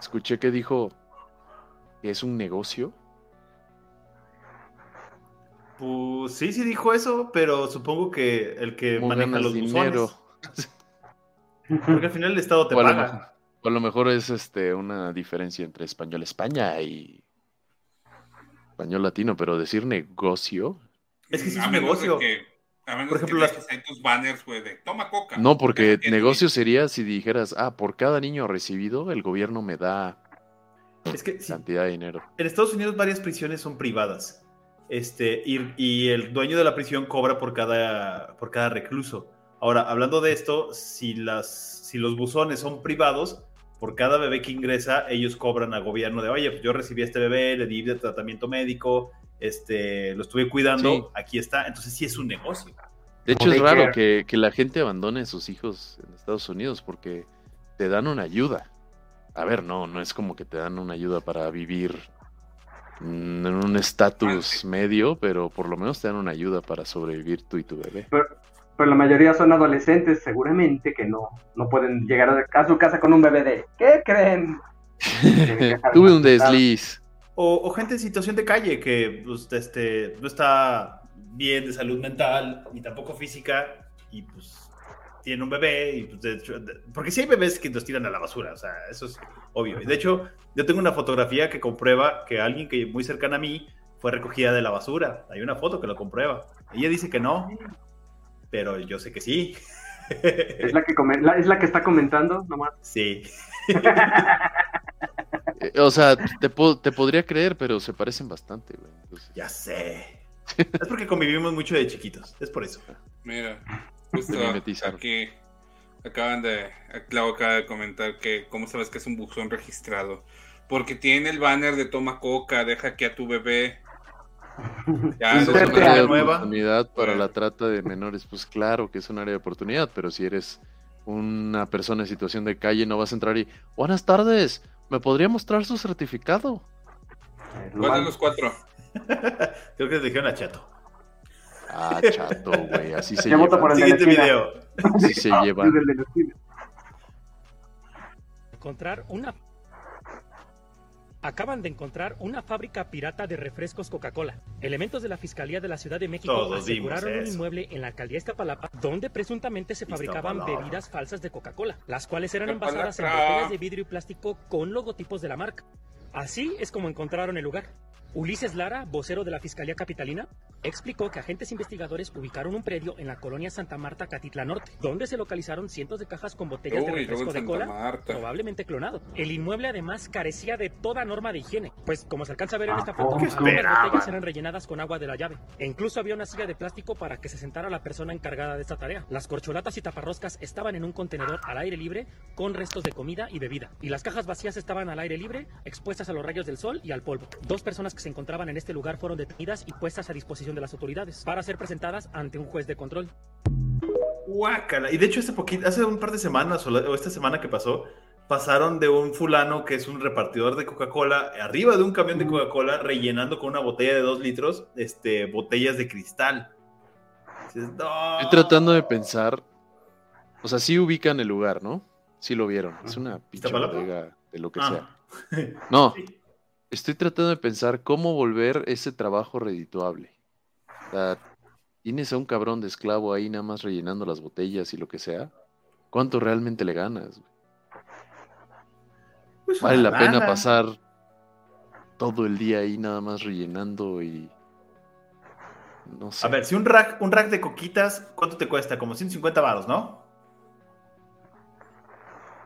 escuché que dijo que es un negocio. Pues sí, sí dijo eso, pero supongo que el que ¿Cómo maneja los dinero? buzones. Porque al final el Estado te O a, lo paga. mejor, o a lo mejor es este una diferencia entre español España y español latino, pero decir negocio. Es que sí es un negocio. que- a menos Por ejemplo, que las- dejes ahí tus banners, güey, de toma coca. No, porque negocio sería si dijeras, ah, por cada niño recibido, el gobierno me da Es que sí, cantidad de dinero. en Estados Unidos varias prisiones son privadas. Este, y, y el dueño de la prisión cobra por cada, por cada recluso. Ahora, hablando de esto, si, las, si los buzones son privados, por cada bebé que ingresa, ellos cobran al gobierno de, oye, pues yo recibí a este bebé, le di de tratamiento médico, este, lo estuve cuidando, Sí. aquí está. Entonces sí es un negocio. De hecho, es raro que, que la gente abandone a sus hijos en Estados Unidos porque te dan una ayuda. A ver, no, no es como que te dan una ayuda para vivir en un estatus medio, pero por lo menos te dan una ayuda para sobrevivir tú y tu bebé. Pero, pero la mayoría son adolescentes, seguramente que no, no pueden llegar a, a su casa con un bebé de ¿qué creen? Tuve un desliz. O, o gente en situación de calle que pues, este, no está bien de salud mental ni tampoco física y pues tiene un bebé y pues de hecho, de- porque sí hay bebés que los tiran a la basura, o sea, eso es obvio. Y de hecho, yo tengo una fotografía que comprueba que alguien que muy cercana a mí fue recogida de la basura. Hay una foto que lo comprueba. Ella dice que no, pero yo sé que sí. Es la que, come- la- es la que está comentando, nomás. Sí. Eh, O sea, te, po- te podría creer, pero se parecen bastante, güey. Entonces, Ya sé. Es porque convivimos mucho de chiquitos, es por eso. Mira, justo aquí acaban de, Clau acaba de comentar que cómo sabes que es un buzón registrado. Porque tiene el banner de toma coca, deja que a tu bebé. Ya, es no un se área de nueva. oportunidad para la trata de menores. Pues claro que es un área de oportunidad, pero si eres una persona en situación de calle, no vas a entrar y. Buenas tardes, ¿me podría mostrar su certificado? ¿Cuál de los cuatro? Creo que le dijeron a Chato. Ah, chato, güey, así se llevan. por el Siguiente video. Así se la esquina. encontrar una acaban de encontrar una fábrica pirata de refrescos Coca-Cola. Elementos de la Fiscalía de la Ciudad de México Todos aseguraron un inmueble en la alcaldía Iztapalapa donde presuntamente se fabricaban bebidas falsas de Coca-Cola, las cuales eran envasadas en botellas de vidrio y plástico con logotipos de la marca. Así es como encontraron el lugar. Ulises Lara, vocero de la Fiscalía Capitalina, explicó que agentes investigadores ubicaron un predio en la colonia Santa Marta, Catitla Norte, donde se localizaron cientos de cajas con botellas de Uy, refresco de cola, Marta. probablemente clonado. El inmueble además carecía de toda norma de higiene, pues como se alcanza a ver en ¿A esta foto, esperaban? botellas eran rellenadas con agua de la llave. E incluso había una silla de plástico para que se sentara la persona encargada de esta tarea. Las corcholatas y taparroscas estaban en un contenedor al aire libre con restos de comida y bebida. Y las cajas vacías estaban al aire libre, expuestas a los rayos del sol y al polvo. Dos personas que se encontraban en este lugar fueron detenidas y puestas a disposición de las autoridades para ser presentadas ante un juez de control. Guácala. Y de hecho, hace poquito, hace un par de semanas, o, esta semana que pasó, pasaron de un fulano que es un repartidor de Coca-Cola, arriba de un camión de Coca-Cola, rellenando con una botella de dos litros, este, botellas de cristal. Dices, "No". Estoy tratando de pensar. O sea, sí ubican el lugar, ¿no? Sí lo vieron. Es una pinche de lo que Ah. sea. No, estoy tratando de pensar cómo volver ese trabajo redituable. O sea, tienes a un cabrón de esclavo ahí nada más rellenando las botellas y lo que sea. ¿Cuánto realmente le ganas? Pues Vale la pena pasar todo el día ahí nada más rellenando y. No sé. A ver, si un rack, un rack de coquitas, ¿cuánto te cuesta? Como 150 varos, ¿no?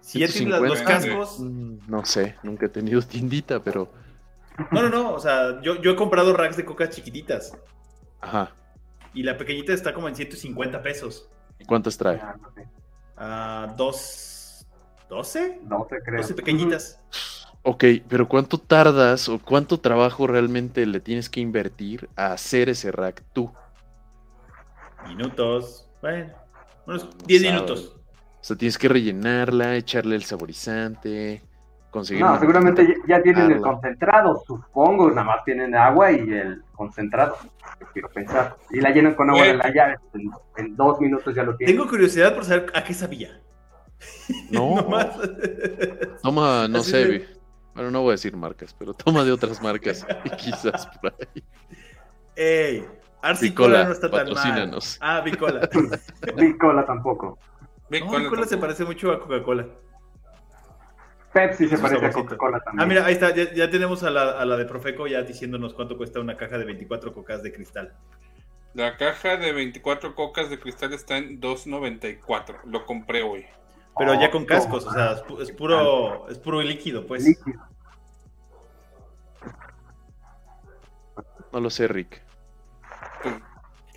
Si ya tienes los 150, cascos. mm, No sé, nunca he tenido tiendita, pero. No, no, no. O sea, yo, yo he comprado racks de coca chiquititas. Ajá. Y la pequeñita está como en 150 pesos. ¿Y cuántas trae? Ah, no sé. Ah, dos. ¿12? 12 creo. 12 pequeñitas. Ok, pero ¿cuánto tardas o cuánto trabajo realmente le tienes que invertir a hacer ese rack tú? Minutos. Bueno, unos No, no 10 sabes. minutos. O sea, tienes que rellenarla, echarle el saborizante, conseguir. No, seguramente ya, ya tienen el concentrado, supongo, nada más tienen agua y el concentrado, quiero pensar. Y la llenan con agua de la llave, en, en dos minutos ya lo tienen. Tengo curiosidad por saber a qué sabía. No, Nomás. toma, no Así sé, de-. Bueno, no voy a decir marcas, pero toma de otras marcas y quizás por ahí. Ey, Arsi Bicola, Cola no está tan mal. Ah, Bicola. Bicola tampoco. No, Bicola se parece mucho a Coca-Cola. Pepsi se parece a. Coca-Cola también. Ah, mira, ahí está. Ya, ya tenemos a la, a la de Profeco ya diciéndonos cuánto cuesta una caja de 24 cocas de cristal. La caja de 24 cocas de cristal está en 2.94. Lo compré hoy. Pero ya Oh, con cascos, o sea, es, pu- es puro, es puro líquido, pues. Líquido. No lo sé, Rick.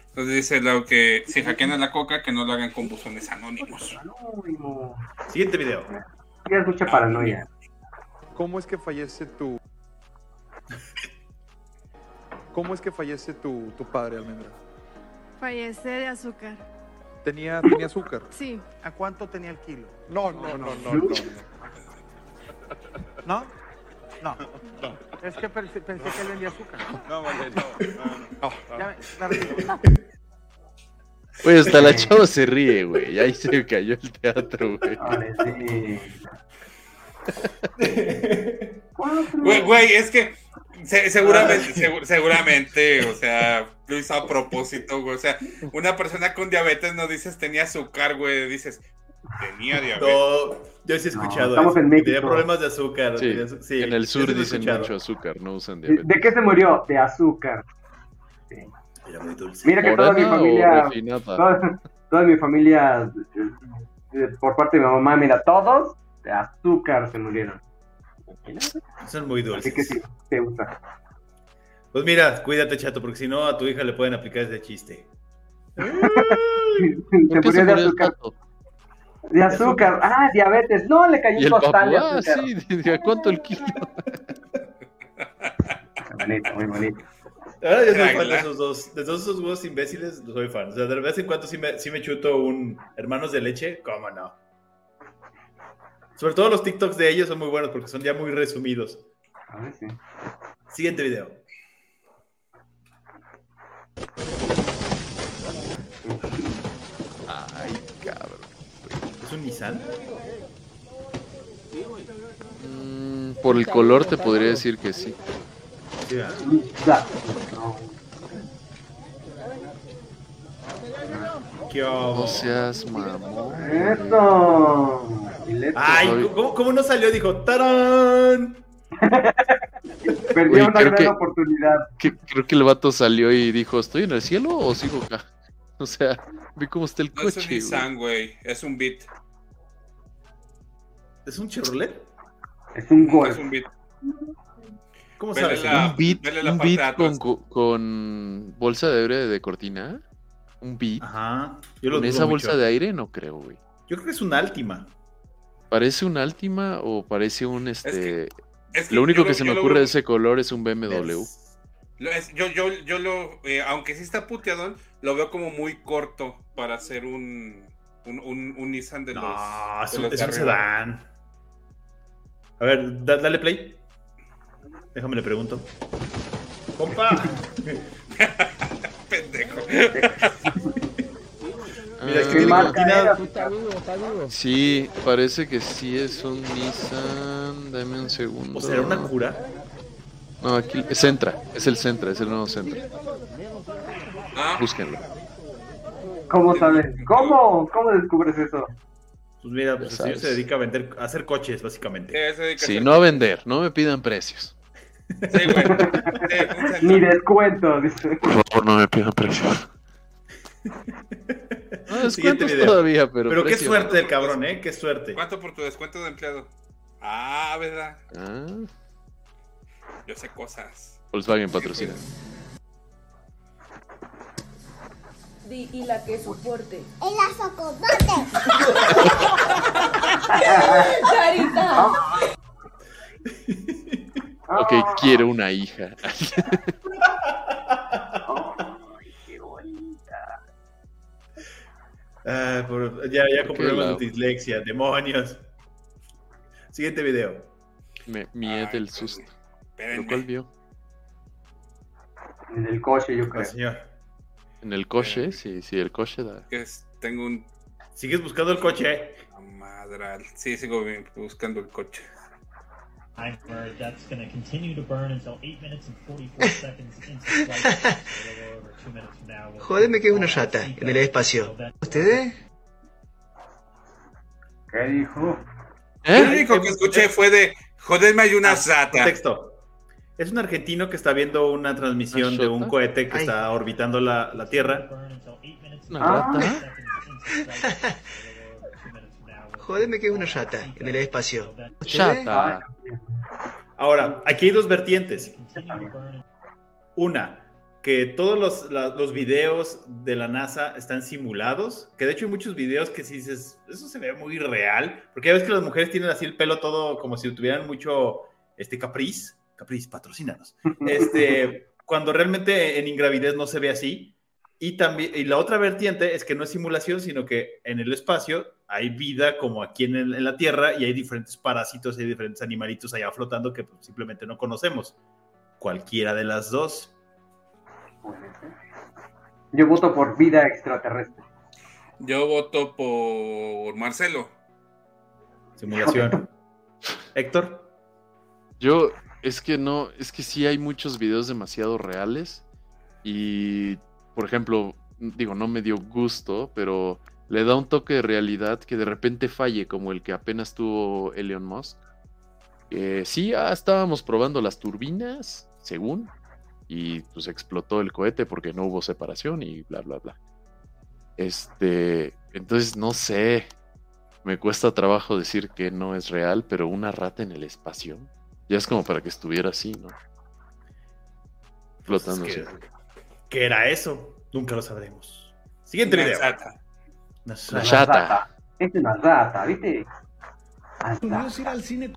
Entonces dice Lau que si hackean a la coca, que no lo hagan con buzones anónimos. Anónimo. Siguiente video. Ya es mucha paranoia. ¿Cómo es que fallece tu... ¿Cómo es que fallece tu, tu padre, Almendra? Fallece de azúcar. Tenía, tenía azúcar. Sí. ¿A cuánto tenía el kilo? No, no, no, no, no. ¿No? No. Es que pensé, pensé que él vendía azúcar. No, vale, no. no, no. Ya me- la- Güey, hasta la chava se ríe, güey. Ahí se cayó el teatro, güey. Vale, sí. Güey, güey, es que se- seguramente, segu- seguramente, o sea, lo hizo a propósito, güey. O sea, una persona con diabetes no dices tenía azúcar, güey, dices tenía diabetes. No, yo sí he escuchado estamos eso. en México. Tenía problemas de azúcar. Sí, tenía azu- sí, en el sur dicen escuchado. mucho azúcar, no usan ¿De, diabetes. de qué se murió? De azúcar. Era muy dulce. Mira que toda mi ¿Morada o familia, toda, toda mi familia, eh, eh, por parte de mi mamá, mira, todos de azúcar se murieron. Son muy Así dulces. que sí, te gusta. Pues mira, cuídate, chato, porque si no a tu hija le pueden aplicar ese chiste. se ¿Por qué se murió el azúcar. pato? De azúcar. Ah, diabetes. No, le cayó un costal de ah, sí, ¿de a cuánto el kilo? Muy bonito, muy bonito. Ahora yo soy fan de esos dos, de todos esos huevos imbéciles, soy fan. O sea, de vez en cuando sí me, sí me chuto un hermanos de leche, cómo no. Sobre todo los TikToks de ellos son muy buenos porque son ya muy resumidos. A ver, sí. Siguiente video. Ay, cabrón. ¿Es un Nissan? Mm, por el color te podría decir que sí. Ya. No. ¿Qué No hubo? seas mamón. Ay, ¿cómo, cómo no salió? Dijo, ¡tarán! Perdió Oye, una gran que- oportunidad. Que- creo que el vato salió y dijo, ¿estoy en el cielo o sigo acá? O sea, vi cómo está el No es un coche. Nissan, güey, es un Beat. ¿Es un Chevrolet? Es un Es gol. un Beat. ¿Cómo Vele sabes? la- Un beat, un beat con, bolsa de aire de cortina. Un beat. Ajá. Yo lo Con dudo esa mucho. bolsa de aire no creo, güey. Yo creo que es un Altima. ¿Parece un Altima o parece un este? Es que lo único que se me lo ocurre de ese color es un BMW. Lo es- yo, yo, yo lo, eh, aunque sí está puteadón, lo veo como muy corto para hacer un, un, un, un Nissan de los. No, es un, es sedán. A ver, da- dale play. Déjame le pregunto. ¡Compa! Pendejo. Mira, que Ah, tiene marca era? Sí, parece que sí es un Nissan. Dame un segundo. ¿O será una cura? No, aquí es Sentra, es el Sentra, es el nuevo Sentra. Ah, Búsquenlo. ¿Cómo sabes? ¿Cómo? ¿Cómo descubres eso? Pues mira, pues el señor se dedica a vender, a hacer coches, básicamente. Sí, no a vender, no me pidan precios. Sí, güey. Sentra. Ni descuento, dice. Por favor, no me pidan precios. No, Siguiente descuentos todavía, pero. Pero qué suerte no. del cabrón, ¿eh? Qué suerte. ¿Cuánto por tu descuento de empleado? Ah, ¿verdad? Ah, Yo sé cosas. Volkswagen patrocina. Y la que soporte. ¡El azocotote! Carita. Ok, quiero una hija. Ah, por- ya, ya con problemas de dislexia, demonios. Siguiente video. Me miete el susto. ¿Pero cuál vio? En el coche, yo creo. Ah, señor. En el coche, sí, sí, el coche da. Es- tengo un. ¿Sigues buscando el coche? Madral. Sí, sigo buscando el coche. Timer, that's going to continue to burn until 8 minutes and 44 seconds into flight. A little over 2 minutes from now. we'll- Jódeme que es una rata en el espacio. ¿Ustedes? ¿Qué dijo? ¿Eh? Lo único que escuché fue de. Joderme, hay una rata. Contexto. Es un argentino que está viendo una transmisión de un cohete que Ay. está orbitando la, la Tierra. Burn until 8 minutes ¿Una Ah. rata? seconds into flight. A little over 2 minutes from now. we'll- Jódeme que es una rata en el espacio. ¿Ustedes? Chata. Ahora, aquí hay dos vertientes. Una, que todos los, la- los videos de la NASA están simulados, que de hecho hay muchos videos que si dices, eso se ve muy real, porque ya ves que las mujeres tienen así el pelo todo como si tuvieran mucho este capriz, capriz, patrocínanos. Este, cuando realmente en ingravidez no se ve así, Y también, y la otra vertiente es que no es simulación, sino que en el espacio hay vida como aquí en, el- en la Tierra y hay diferentes parásitos, hay diferentes animalitos allá flotando que pues, simplemente no conocemos. Cualquiera de las dos. Yo voto por vida extraterrestre. Yo voto por Marcelo. Simulación. Héctor. Yo, es que no, es que sí hay muchos videos demasiado reales y, por ejemplo, digo, no me dio gusto, pero le da un toque de realidad que de repente falle, como el que apenas tuvo Elon Musk. Eh, sí, ah, estábamos probando las turbinas, según, y pues explotó el cohete porque no hubo separación y bla, bla, bla. Este, entonces no sé, me cuesta trabajo decir que no es real, pero una rata en el espacio, ya es como para que estuviera así, ¿no? Flotando Pues Es así. que- ¿Qué era eso? Nunca lo sabremos. Siguiente Una video. chata. Una Una chata. chata. Es una rata, ¿viste? Unidos ir al cine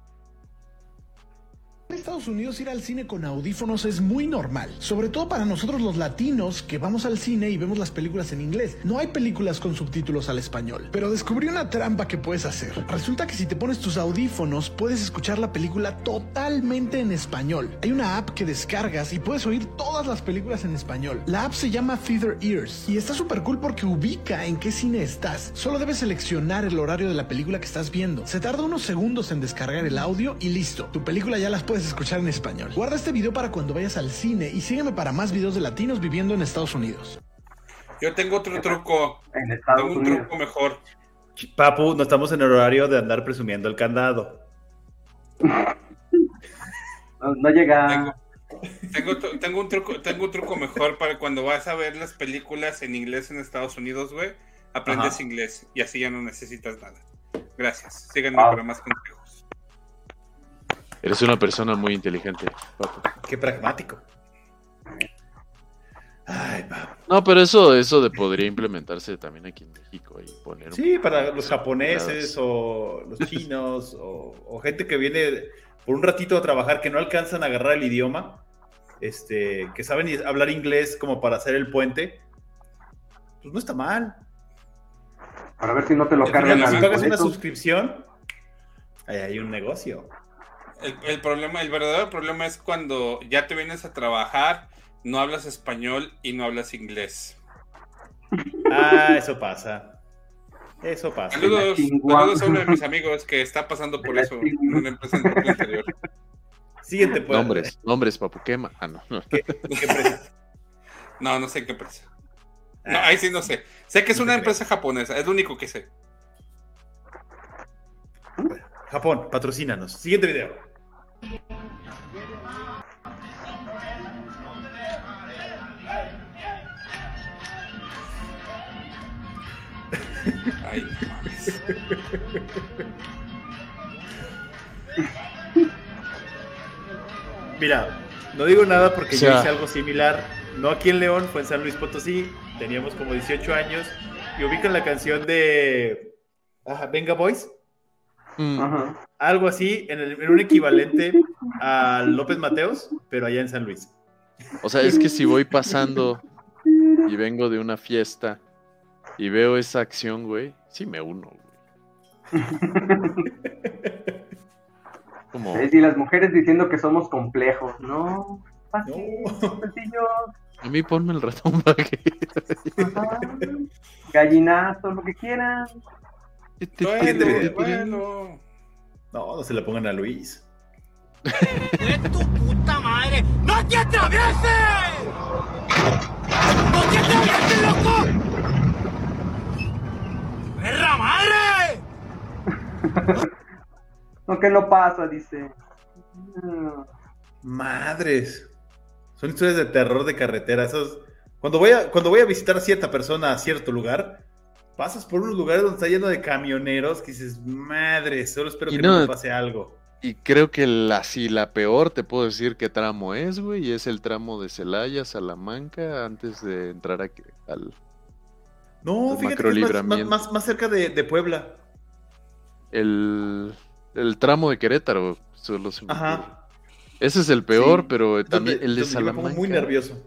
Estados Unidos ir al cine con audífonos es muy normal, sobre todo para nosotros los latinos que vamos al cine y vemos las películas en inglés. No hay películas con subtítulos al español, pero descubrí una trampa que puedes hacer. Resulta que si te pones tus audífonos puedes escuchar la película totalmente en español. Hay una app que descargas y puedes oír todas las películas en español. La app se llama Theater Ears y está súper cool porque ubica en qué cine estás. Solo debes seleccionar el horario de la película que estás viendo. Se tarda unos segundos en descargar el audio y listo. Tu película ya las puedes escuchar en español. Guarda este video para cuando vayas al cine y sígueme para más videos de latinos viviendo en Estados Unidos. Yo tengo otro truco. En Estados Tengo un Unidos. truco mejor. Papu, no estamos en el horario de andar presumiendo el candado. No, no llega. Tengo, un truco, tengo un truco mejor para cuando vas a ver las películas en inglés en Estados Unidos, güey. Aprendes Ajá. inglés y así ya no necesitas nada. Gracias. Síganme Ah. para más consejos. Eres una persona muy inteligente, papu. Qué pragmático. Ay, papu. No, pero eso, eso de podría implementarse también aquí en México y poner un- Sí, para los japoneses o los chinos o, o gente que viene por un ratito a trabajar que no alcanzan a agarrar el idioma, este, que saben hablar inglés como para hacer el puente, pues no está mal. Para ver si no te lo cargan si pagas una suscripción, ahí hay un negocio. El, el problema, el verdadero problema es cuando ya te vienes a trabajar, no hablas español y no hablas inglés. Ah, eso pasa. Eso pasa. Saludos, saludos a uno de mis amigos que está pasando por eso en una empresa en el anterior. Siguiente, pues. Nombres, nombres, papu, quema. Ah, no, no. No, no sé qué empresa. No, ahí sí no sé. Sé que es una empresa japonesa, es lo único que sé. Japón, patrocínanos. Siguiente video. Ay. Mira, no digo nada porque O sea- yo hice algo similar. No aquí en León, fue en San Luis Potosí. Teníamos como 18 años. Y ubican la canción de ajá, Venga Boys. Mm, Algo así, en, el- en un equivalente a López Mateos, pero allá en San Luis. O sea, es que si voy pasando y vengo de una fiesta y veo esa acción, güey, sí me uno, güey. Como, Es decir, las mujeres diciendo que somos complejos. No, fácil, sencillo. a mí ponme el ratón vaquero. Gallinazo, lo que quieran. Bueno, No, no se le pongan a Luis. ¡Puta madre! ¡No te atravieses! ¡No te atravieses, loco! ¡Perra madre! No, que no pasa, dice. Madres. Son historias de terror de carretera. Esos... Cuando, voy a, cuando voy a visitar a cierta persona a cierto lugar, pasas por unos lugares donde está lleno de camioneros que dices, madre, solo espero Y que no, no- me pase algo. Y creo que la, si la peor, te puedo decir qué tramo es, güey, y es el tramo de Celaya, Salamanca, antes de entrar aquí al... No, al fíjate que es más, más- cerca de, de Puebla. El, el tramo de Querétaro, solo se me Ajá. Ese es el peor, Sí, pero también el de yo me pongo Salamanca. muy nervioso.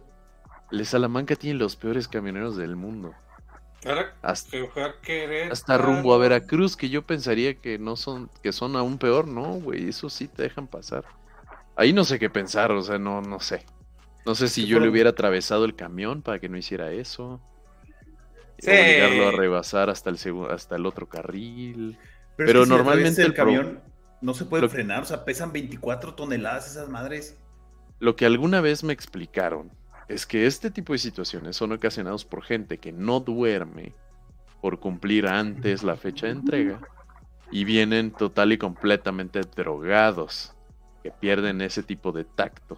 El Salamanca tiene los peores camioneros del mundo. Ahora Hasta, que fue a Querétaro. hasta rumbo a Veracruz, que yo pensaría que no son, que son aún peor, no, güey, eso sí te dejan pasar. Ahí no sé qué pensar, o sea, no, no sé. No sé si yo le hubiera atravesado el camión para que no hiciera eso. Sí. Obligarlo a rebasar hasta el hasta el otro carril. Pero, Pero, es que si normalmente el el pro- camión no se puede lo- frenar, o sea, pesan 24 toneladas esas madres. Lo que alguna vez me explicaron es que este tipo de situaciones son ocasionados por gente que no duerme por cumplir antes la fecha de entrega y vienen total y completamente drogados, que pierden ese tipo de tacto.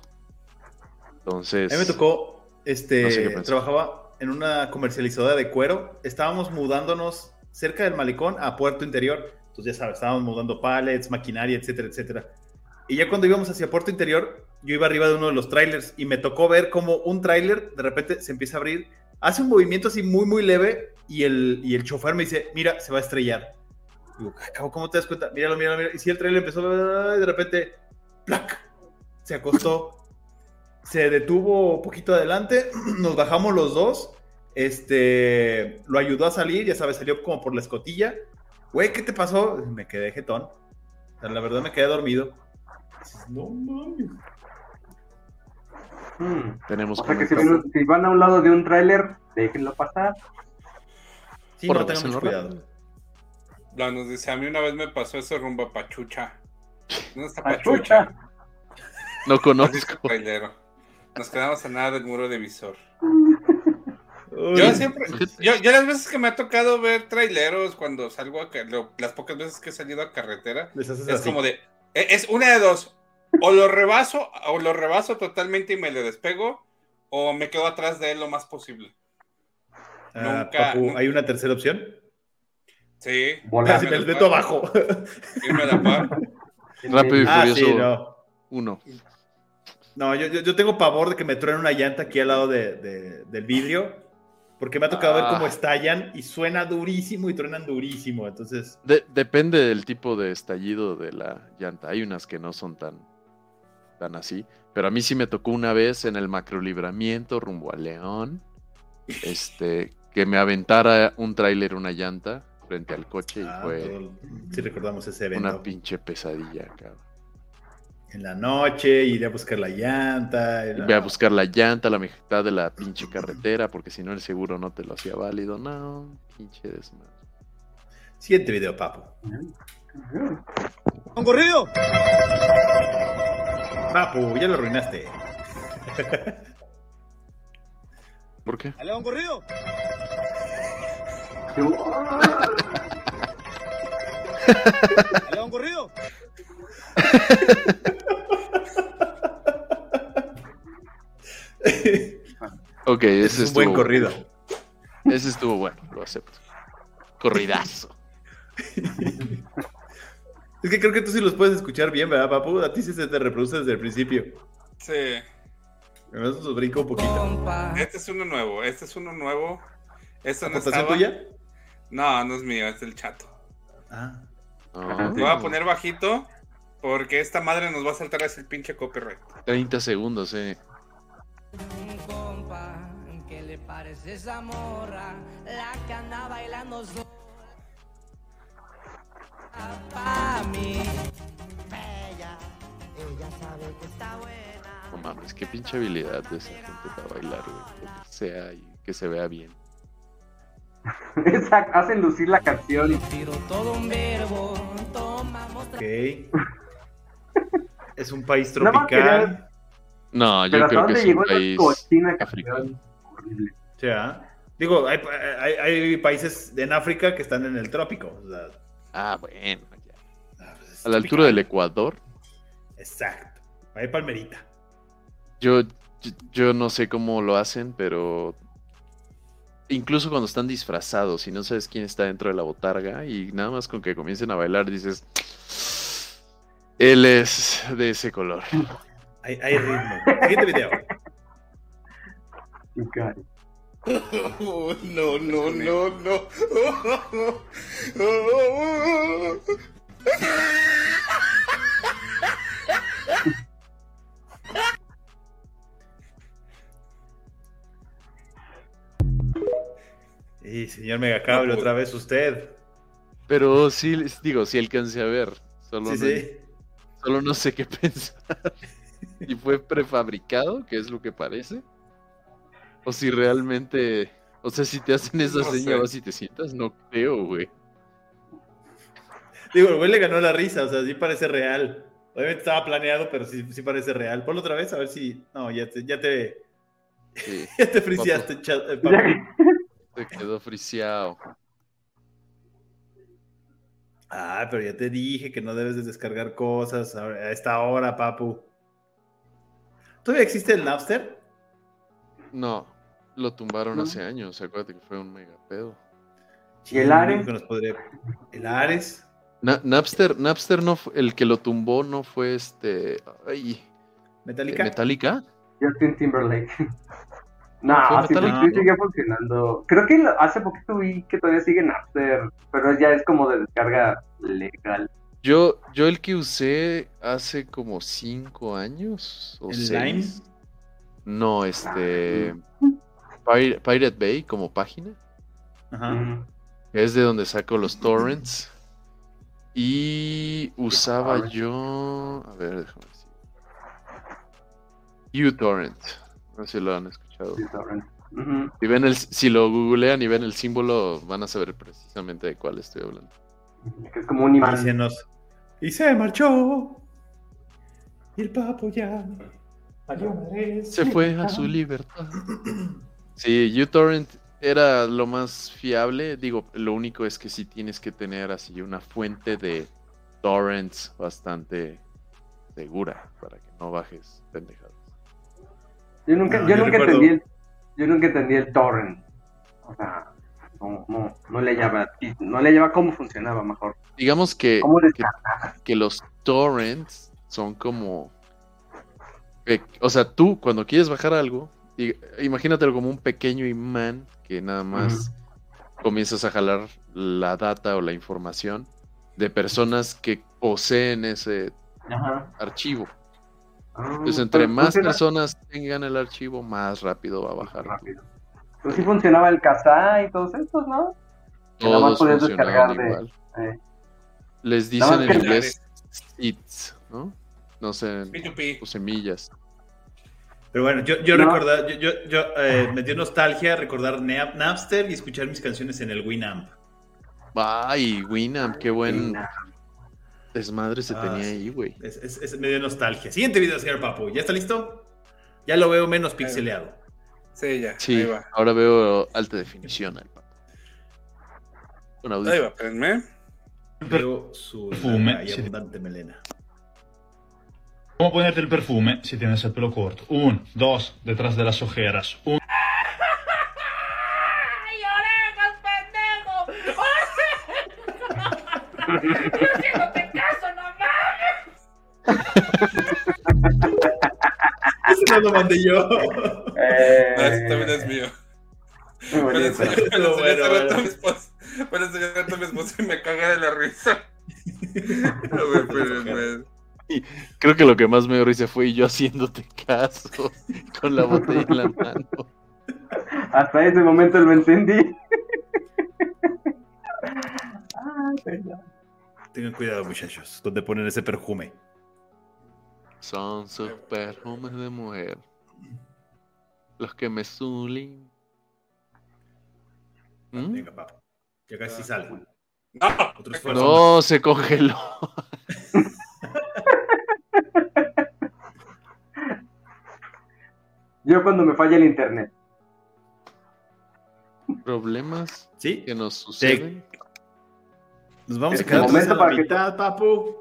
Entonces, A mí me tocó, este, No sé trabajaba en una comercializadora de cuero. Estábamos mudándonos cerca del malecón a Puerto Interior. Entonces, ya sabes, estábamos mudando pallets, maquinaria, etcétera, etcétera. Y ya cuando íbamos hacia Puerto Interior, yo iba arriba de uno de los trailers y me tocó ver cómo un trailer de repente se empieza a abrir, hace un movimiento así muy, muy leve y el, y el chofer me dice, mira, se va a estrellar. Digo, "Ah, ¿cómo te das cuenta? Míralo, míralo, míralo. Y si el trailer empezó y de repente, ¡plac! Se acostó se detuvo un poquito adelante, nos bajamos los dos, este, lo ayudó a salir, ya sabes, salió como por la escotilla. Güey, ¿qué te pasó? Me quedé jetón. O sea, la verdad me quedé dormido. No mames. Hmm. tenemos O sea que si, si van a un lado de un tráiler, déjenlo pasar. Sí, Por no, no cuidado. No, nos dice, a mí una vez me pasó eso rumbo a Pachucha. ¿Dónde está Pachucha. Pachucha? No conozco. Nos quedamos a nada del muro de visor. Yo siempre, yo, yo las veces que me ha tocado ver traileros cuando salgo a, las pocas veces que he salido a carretera, es así. como de, e- es una de dos, o lo rebaso, o lo rebaso totalmente y me le despego, o me quedo atrás de él lo más posible. Ah, nunca- Papu, nunca- ¿hay una tercera opción? Sí. Volar. Si me la meto abajo. irme a la par. Rápido y Ah, Furioso sí, no. 1. No, yo, yo, yo tengo pavor de que me truene una llanta aquí al lado de, de- del vidrio. Porque me ha tocado ver Ah. cómo estallan y suena durísimo y truenan durísimo. Entonces, De- depende del tipo de estallido de la llanta. Hay unas que no son tan, tan así. Pero a mí sí me tocó una vez en el macrolibramiento rumbo a León. Este, que me aventara un tráiler una llanta frente al coche y ah, fue todo- sí recordamos ese evento. una pinche pesadilla, cabrón. En la noche, iré a buscar la llanta. Voy a buscar la llanta, la mitad de la pinche carretera, porque si no el seguro no te lo hacía válido. No, pinche desmadre. Siguiente video, papu. ¿Un corrido? Papu, ya lo arruinaste. ¿Por qué? ¿A León corrido? ¿A León corrido? Ok, ese es un estuvo buen corrido. Ese estuvo bueno, lo acepto. Corridazo. Es que creo que tú sí los puedes escuchar bien, ¿verdad, papu? A ti sí se te reproduce desde el principio. Sí. Eso nos brinca un poquito. Este es uno nuevo, este es uno nuevo. Esto no ¿Aportación estaba. tuya? No, no es mío, es del chato. Ah. Ah, Lo voy a poner bajito porque esta madre nos va a saltar ese pinche copyright. 30 segundos, eh. ¿Qué le parece esa morra? La que anda bailando No mames, qué pinche habilidad de esa gente para bailar, güey. Que sea y que se vea bien. Exacto, hacen lucir la canción. Tiro todo un verbo, tomamos Ok. Es un país tropical. No, yo Pero ¿hasta creo que es llegó un país africano. Horrible. Sí, ¿ah? Digo, hay, hay, hay países en África que están en el trópico. o sea, Ah, bueno, ya. ah, pues es A la altura del Ecuador, Exacto. Hay palmerita. yo, yo, yo no sé cómo lo hacen, pero incluso cuando están disfrazados y no sabes quién está dentro de la botarga y nada más con que comiencen a bailar dices, él es de ese color. Hay, hay ritmo. Siguiente video. no, no, no, no. Y señor Megacable, pues. otra vez usted. Pero sí, les digo, sí alcancé a ver. Solo, Sí, no, sí. solo no sé qué pensar. ¿Y fue prefabricado, que es lo que parece? O si realmente... O sea, si te hacen esa No seña, sé. vas y te sientas, no creo, güey. Digo, el güey le ganó la risa, o sea, sí parece real. Obviamente estaba planeado, pero sí, sí parece real. Ponlo otra vez a ver si. No, ya te, ya te, Sí, ya te friseaste, eh, papu. se quedó friseado. Ah, pero ya te dije que no debes de descargar cosas a a esta hora, papu. ¿Todavía existe el Napster? No, lo tumbaron ¿No? hace años. Acuérdate que fue un mega pedo. ¿Y el Ares? ¿El Ares? Na- Napster, Napster no fue, el que lo tumbó no fue este. Ay, ¿Metallica? ¿Metallica? Justin Timberlake. No, ¿Fue sí, Metallica? sí sigue funcionando. Creo que hace poquito vi que todavía sigue Napster, pero ya es como de descarga legal. Yo, yo el que usé hace como cinco años o ¿El seis. Lime? No, este. Pir- Pirate Bay como página. Ajá. Es de donde saco los torrents. Y usaba yo. A ver, déjame decir. uTorrent. No sé si lo han escuchado. Ujú. Si, ven el, si lo googlean y ven el símbolo, van a saber precisamente de cuál estoy hablando. Que es como un imán. Y se marchó. Y el papo ya. Se fue a su libertad. Sí, uTorrent era lo más fiable. Digo, lo único es que sí tienes que tener así una fuente de torrents bastante segura para que no bajes pendejadas. Yo nunca, No, yo yo nunca entendí el, yo nunca entendí el torrent. O sea, no, no, no le lleva, no le lleva cómo funcionaba mejor. Digamos que, ¿Cómo que, que los torrents son como... que- o sea, tú cuando quieres bajar algo, i- imagínatelo como un pequeño imán que nada más comienzas a jalar la data o la información de personas que poseen ese Ajá. archivo. Ah, Entonces, entre más funciona- personas tengan el archivo, más rápido va a bajar. Pero sí funcionaba el Kazaa y todos estos, ¿no? Que nada más Todos descargar de- igual. eh. Les dicen en inglés seeds, ¿no? No sé, P2P. o semillas. Pero bueno, yo, yo No. recordar, yo, yo, yo, eh, me dio nostalgia recordar Nap- Napster y escuchar mis canciones en el Winamp. Ay, Winamp, qué buen desmadre se Ah, tenía sí. ahí, güey. Es, es- es- me dio nostalgia. Siguiente video, señor Papu. ¿Ya está listo? Ya lo veo menos pixeleado. Sí, ya. Sí, Ahí va. ahora veo alta definición al pato. Un audio. Ahí va, espérenme. Veo su y abundante melena. ¿Cómo ponerte el perfume si tienes el pelo corto? Un, dos, detrás de las ojeras. Un, ¡Ay, orejas, pendejo! ¡Yo haciéndote caso, no mames! Ese no lo mandé yo. Eh, No, ese también es mío. Hace rato bueno. mi esposa. Y me caga de la risa. A ver, Creo que lo que más me dio risa fue yo haciéndote caso con la botella en la mano. Hasta ese momento lo entendí. Perdón. Tengan cuidado, muchachos, donde ponen ese perfume. Son sus perfumes de mujer. Los que me zulin. ¿Mm? Venga, papu. Ya casi sale. No, Otro esfuerzo. No, se congeló. Yo cuando me falla el internet. Problemas ¿Sí? que nos suceden. Nos vamos a Este quedar momento atrás a la para que- mitad, papu.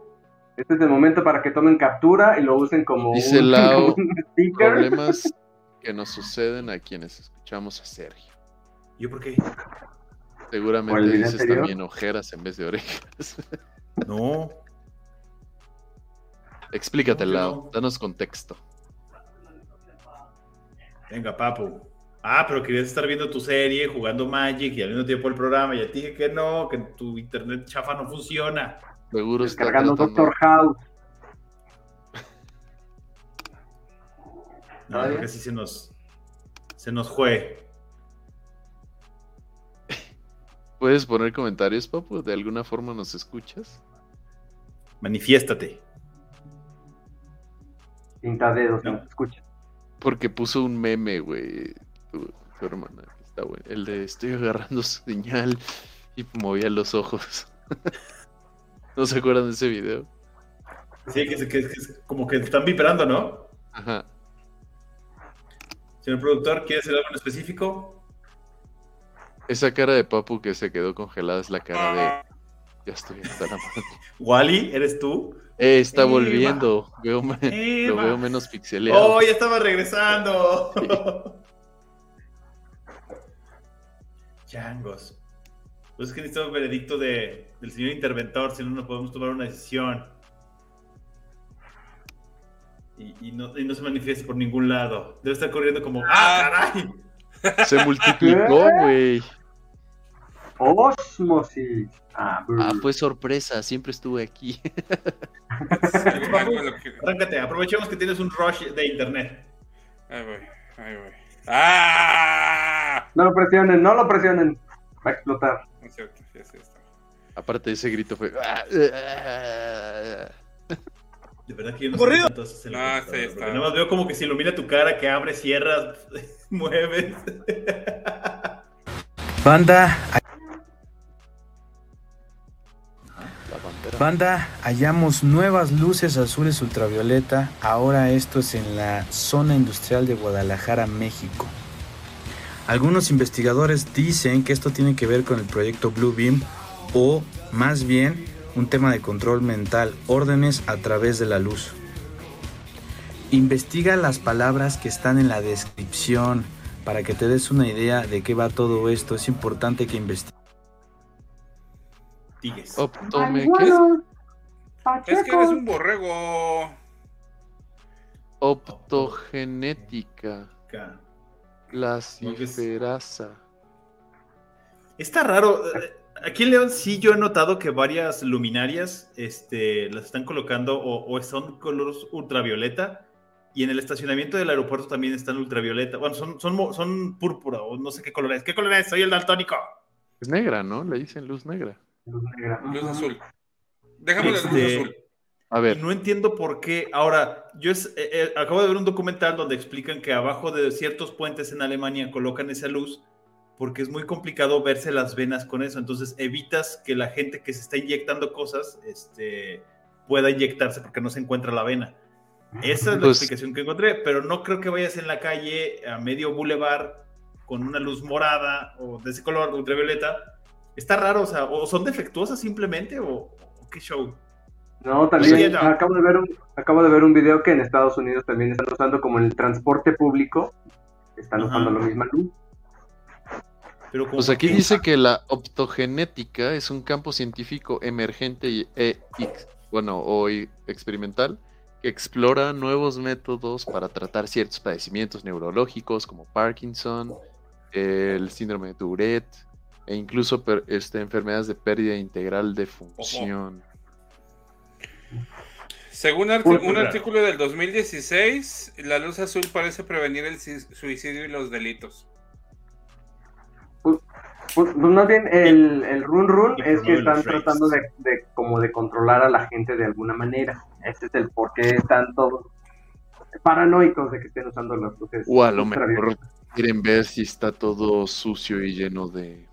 Este es el momento para que tomen captura y lo usen como Dice un, Lau, como un sticker. problemas que nos suceden a quienes escuchamos a Sergio. ¿Yo por qué? ¿Por el Seguramente dices anterior? también ojeras en vez de orejas. No. Explícate, No, yo Lau. no. Danos contexto. Venga, papu. Ah, pero querías estar viendo tu serie, jugando Magic y al mismo tiempo el programa. Ya te dije que no, que tu internet chafa no funciona. Seguro está Descargando tratando. Doctor House. No, creo que sí se nos. Se nos fue. ¿Puedes poner comentarios, papu? ¿De alguna forma nos escuchas? Manifiéstate. Pinta dedos, no. escucha. Porque puso un meme, güey. Tu, tu hermana. Está bueno. El de estoy agarrando señal y movía los ojos. ¿No se acuerdan de ese video? Sí, que, es- que es- que es como que están vibrando, ¿no? Ajá. Señor productor, ¿quiere hacer algo en específico? Esa cara de papu que se quedó congelada es la cara de. Ya estoy hasta la madre. Wally, ¿eres tú? Eh, está Eva. volviendo. Veo me- lo veo menos pixeleado. ¡Oh, ya estaba regresando! Changos. Pues es que necesitamos veredicto de, del señor interventor, si no, no podemos tomar una decisión. Y, y no, y no se manifiesta por ningún lado. Debe estar corriendo como ¡Ah, caray! Se multiplicó, güey. Osmosis. Ah, Ah, fue sorpresa. Siempre estuve aquí. Arráncate, aprovechemos que tienes un rush de internet. Ahí voy, ahí voy. ¡Ah! No lo presionen, no lo presionen. Va a explotar. No es cierto, sí, sí, está. Aparte, ese grito fue. "Ah, De verdad que yo no ¿Corrido? sé cuánto haces en la No, computadora, sí, está. Nada más veo como que se ilumina tu cara, que abres, cierras, mueves. Banda, banda, hallamos nuevas luces azules ultravioleta. Ahora esto es en la zona industrial de Guadalajara, México. Algunos investigadores dicen que esto tiene que ver con el proyecto Blue Beam o más bien un tema de control mental, órdenes a través de la luz. Investiga las palabras que están en la descripción para que te des una idea de qué va todo esto. Es importante que investigues. Optome, Ay, ¿qué? bueno, Es que eres un borrego. Optogenética. La ciferasa. Está raro. eh, Aquí en León sí yo he notado que varias luminarias este, las están colocando o, o son colores ultravioleta y en el estacionamiento del aeropuerto también están ultravioleta. Bueno, son, son, son púrpura o no sé qué color es. ¿Qué color es? Soy el daltónico. Es negra, ¿no? Le dicen luz negra. Luz azul. Déjame la luz Este, azul. A ver. No entiendo por qué. Ahora, yo es- eh, eh, acabo de ver un documental donde explican que abajo de ciertos puentes en Alemania colocan esa luz porque es muy complicado verse las venas con eso. Entonces evitas que la gente que se está inyectando cosas este, pueda inyectarse porque no se encuentra la vena. Esa es la Pues- explicación que encontré, pero no creo que vayas en la calle a medio bulevar con una luz morada o de ese color ultravioleta. Está raro, o sea, o son defectuosas simplemente o, o qué show. No, también no. acabo de ver un acabo de ver un video que en Estados Unidos también están usando como en el transporte público, están Ajá. usando la misma luz. Pero como Pues aquí que- dice que la optogenética es un campo científico emergente y, e- ex- bueno, o i- experimental que explora nuevos métodos para tratar ciertos padecimientos neurológicos como Parkinson, el síndrome de Tourette e incluso per- este, enfermedades de pérdida integral de función. Según un artículo del 2016, la luz azul parece prevenir el suicidio y los delitos. Pues, pues más bien el, el run run es que están tratando de, de como de controlar a la gente de alguna manera. Ese es el por qué están todos paranoicos de que estén usando las luces. O a lo mejor quieren ver si está todo sucio y lleno de...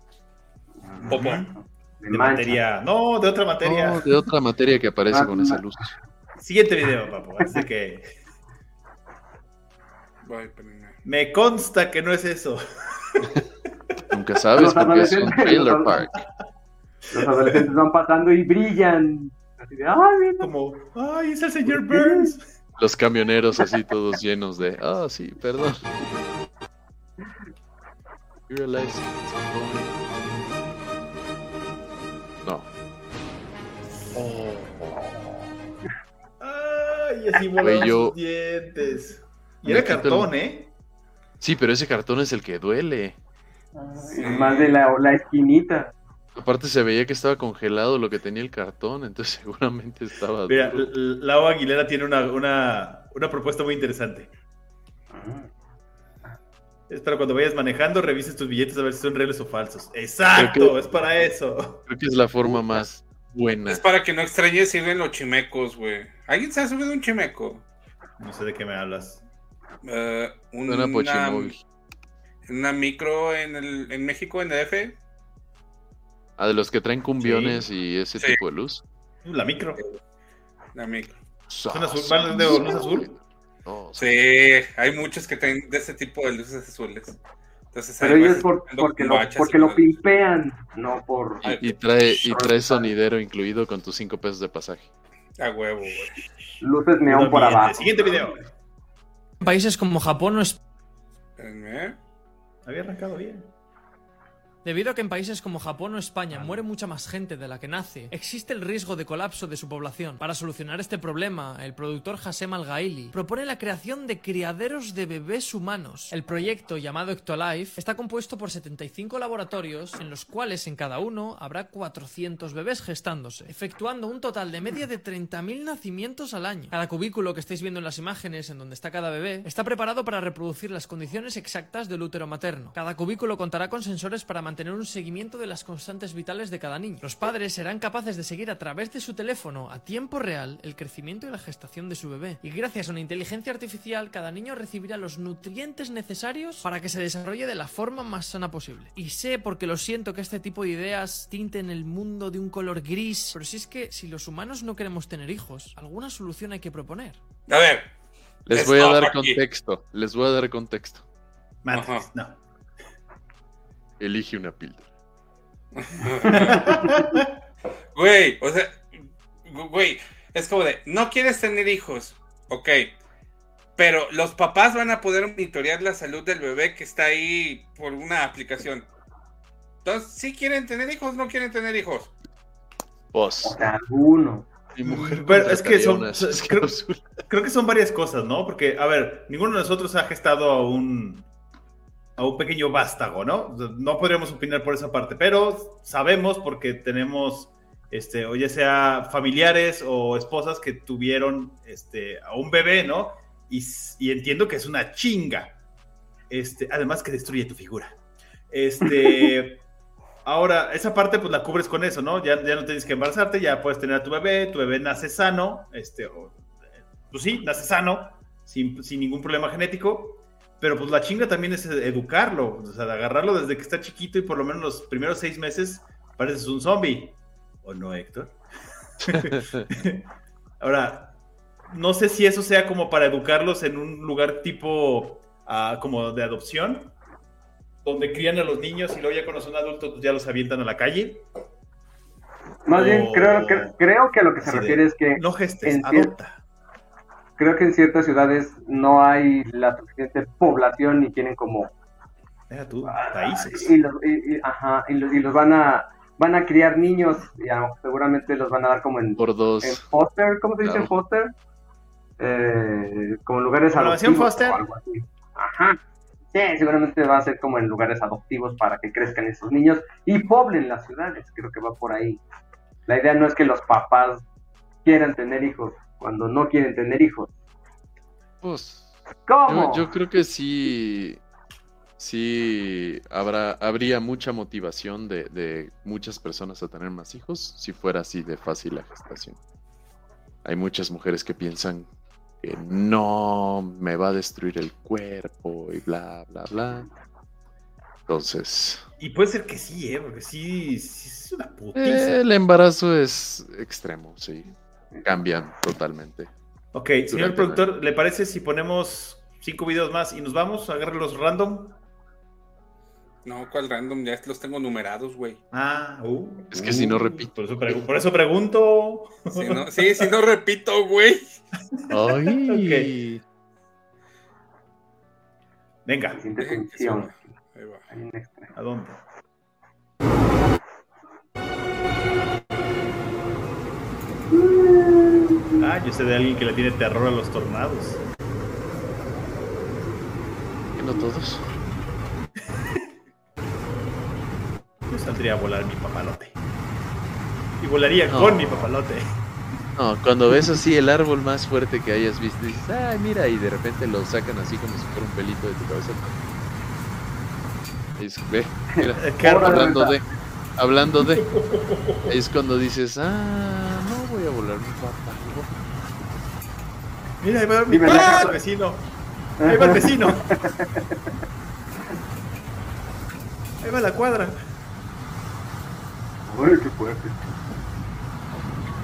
Popo. De materia. No, de otra materia. No, de otra materia que aparece Ah, con esa luz. Siguiente video, papo. Así que Voy, me consta que no es eso. Nunca sabes Los porque es un trailer park. Los adolescentes van pasando y brillan. Así de, ay, mira. Como, ay, es el señor Burns. Los camioneros así todos llenos de... Ah, sí, perdón. You realize it's Ay, así volaban yo- sus dientes. Y era el- cartón, ¿eh? Sí, pero ese cartón es el que duele. Más de la, la esquinita. Aparte se veía que estaba congelado lo que tenía el cartón, entonces seguramente estaba... Mira, Lau Aguilera tiene una, una, una propuesta muy interesante. Es para cuando vayas manejando, revises tus billetes a ver si son reales o falsos. Exacto, que- es para eso. Creo que es la forma más buena. Es para que no extrañes ir en los chimecos, güey. ¿Alguien se ha subido un chimeco? No sé de qué me hablas. Eh, Suena pochimóvil. una micro en, el, en México, en DF. Ah, de los que traen cumbiones y ese Sí. tipo de luz. La micro. La micro. ¿Son azul? ¿Van de luz azul? Sí, hay muchos que traen de ese tipo de luces azules. Entonces, Pero ellos por- porque, lo, porque lo pimpean, no por... Y, y trae, y trae sonidero incluido con tus 5 pesos de pasaje. A huevo, güey. Luces neón por abajo. Siguiente video. Países como Japón no es Espérenme. Había arrancado bien. Debido a que en países como Japón o España muere mucha más gente de la que nace, existe el riesgo de colapso de su población. Para solucionar este problema, el productor Hasem Al-Gaili propone la creación de criaderos de bebés humanos. El proyecto llamado Ectolife está compuesto por 75 laboratorios en los cuales en cada uno habrá 400 bebés gestándose, efectuando un total de media de 30.000 nacimientos al año. Cada cubículo que estáis viendo en las imágenes en donde está cada bebé está preparado para reproducir las condiciones exactas del útero materno. Cada cubículo contará con sensores para mantener un seguimiento de las constantes vitales de cada niño. Los padres serán capaces de seguir a través de su teléfono a tiempo real el crecimiento y la gestación de su bebé. Y gracias a una inteligencia artificial, cada niño recibirá los nutrientes necesarios para que se desarrolle de la forma más sana posible. Y sé, porque lo siento, que este tipo de ideas tinten el mundo de un color gris, pero si es que si los humanos no queremos tener hijos, alguna solución hay que proponer. A ver. Les voy a dar aquí. contexto. Les voy a dar contexto. Matrix, no. Elige una píldora. Güey, o sea, güey, es como de, no quieres tener hijos, ok, pero los papás van a poder monitorear la salud del bebé que está ahí por una aplicación. Entonces, si quieren tener hijos, no quieren tener hijos. Vos. Alguno. Mi mujer Pero es que son- creo, creo que son varias cosas, ¿no? Porque, a ver, ninguno de nosotros ha gestado a un. A un pequeño vástago, ¿no? No podríamos opinar por esa parte, pero sabemos porque tenemos. Este, o ya sea familiares o esposas que tuvieron este, a un bebé, ¿no? Y, y entiendo que es una chinga. Este, además que destruye tu figura. Este. Ahora, esa parte pues la cubres con eso, ¿no? Ya, ya no tienes que embarazarte, ya puedes tener a tu bebé, tu bebé nace sano, este, o, eh, pues sí, nace sano, sin, sin ningún problema genético, pero pues la chinga también es educarlo, o sea, de agarrarlo desde que está chiquito y por lo menos los primeros seis meses pareces un zombie. ¿O no, Héctor? Ahora, no sé si eso sea como para educarlos en un lugar tipo ah, como de adopción, donde crían a los niños y luego ya cuando son adultos pues ya los avientan a la calle. Más bien, creo, que- creo que a lo que se de, refiere es que... No gestes, adopta. Creo que en ciertas ciudades no hay la suficiente población y tienen como... Deja tú, países. Y los, y- y- ajá, y los, y los van a van a criar niños y a- seguramente los van a dar como en, Por dos. en foster, ¿cómo se dice Claro. foster? Eh, como en lugares ¿Como la versión adoptivos foster? o algo así. Ajá. Sí, seguramente va a ser como en lugares adoptivos para que crezcan esos niños y poblen las ciudades, creo que va por ahí. La idea no es que los papás quieran tener hijos cuando no quieren tener hijos. Pues, ¿Cómo? Yo, yo creo que sí, sí habrá, habría mucha motivación de, de muchas personas a tener más hijos si fuera así de fácil la gestación. Hay muchas mujeres que piensan que no me va a destruir el cuerpo y bla, bla, bla. Entonces, Y puede ser que sí, ¿eh? Porque sí, sí es una putiza. eh, el embarazo es extremo, sí. Cambian totalmente. Ok, señor productor, ¿le parece si ponemos cinco videos más y nos vamos? Agarre los random. No, ¿cuál random? Ya los tengo numerados, güey. Ah, uh, Es que si no repito. Por eso, pregu- por eso pregunto. Si no- sí, si no repito, güey. Ay. Venga. Hay un extra. ¿A dónde? Ah, yo sé de alguien que le tiene terror a los tornados. No todos. Yo saldría a volar mi papalote. Y volaría No. con mi papalote. No, cuando ves así el árbol más fuerte que hayas visto, dices, ay, mira, y de repente lo sacan así como si fuera un pelito de tu cabeza. Es- ve, mira, hablando de, hablando de, ahí es cuando dices, ah, no voy a volar mi papá. Mira, ahí va mi ¡Ah! vecino. Ahí va el vecino. Ahí va la cuadra. Uy, qué fuerte.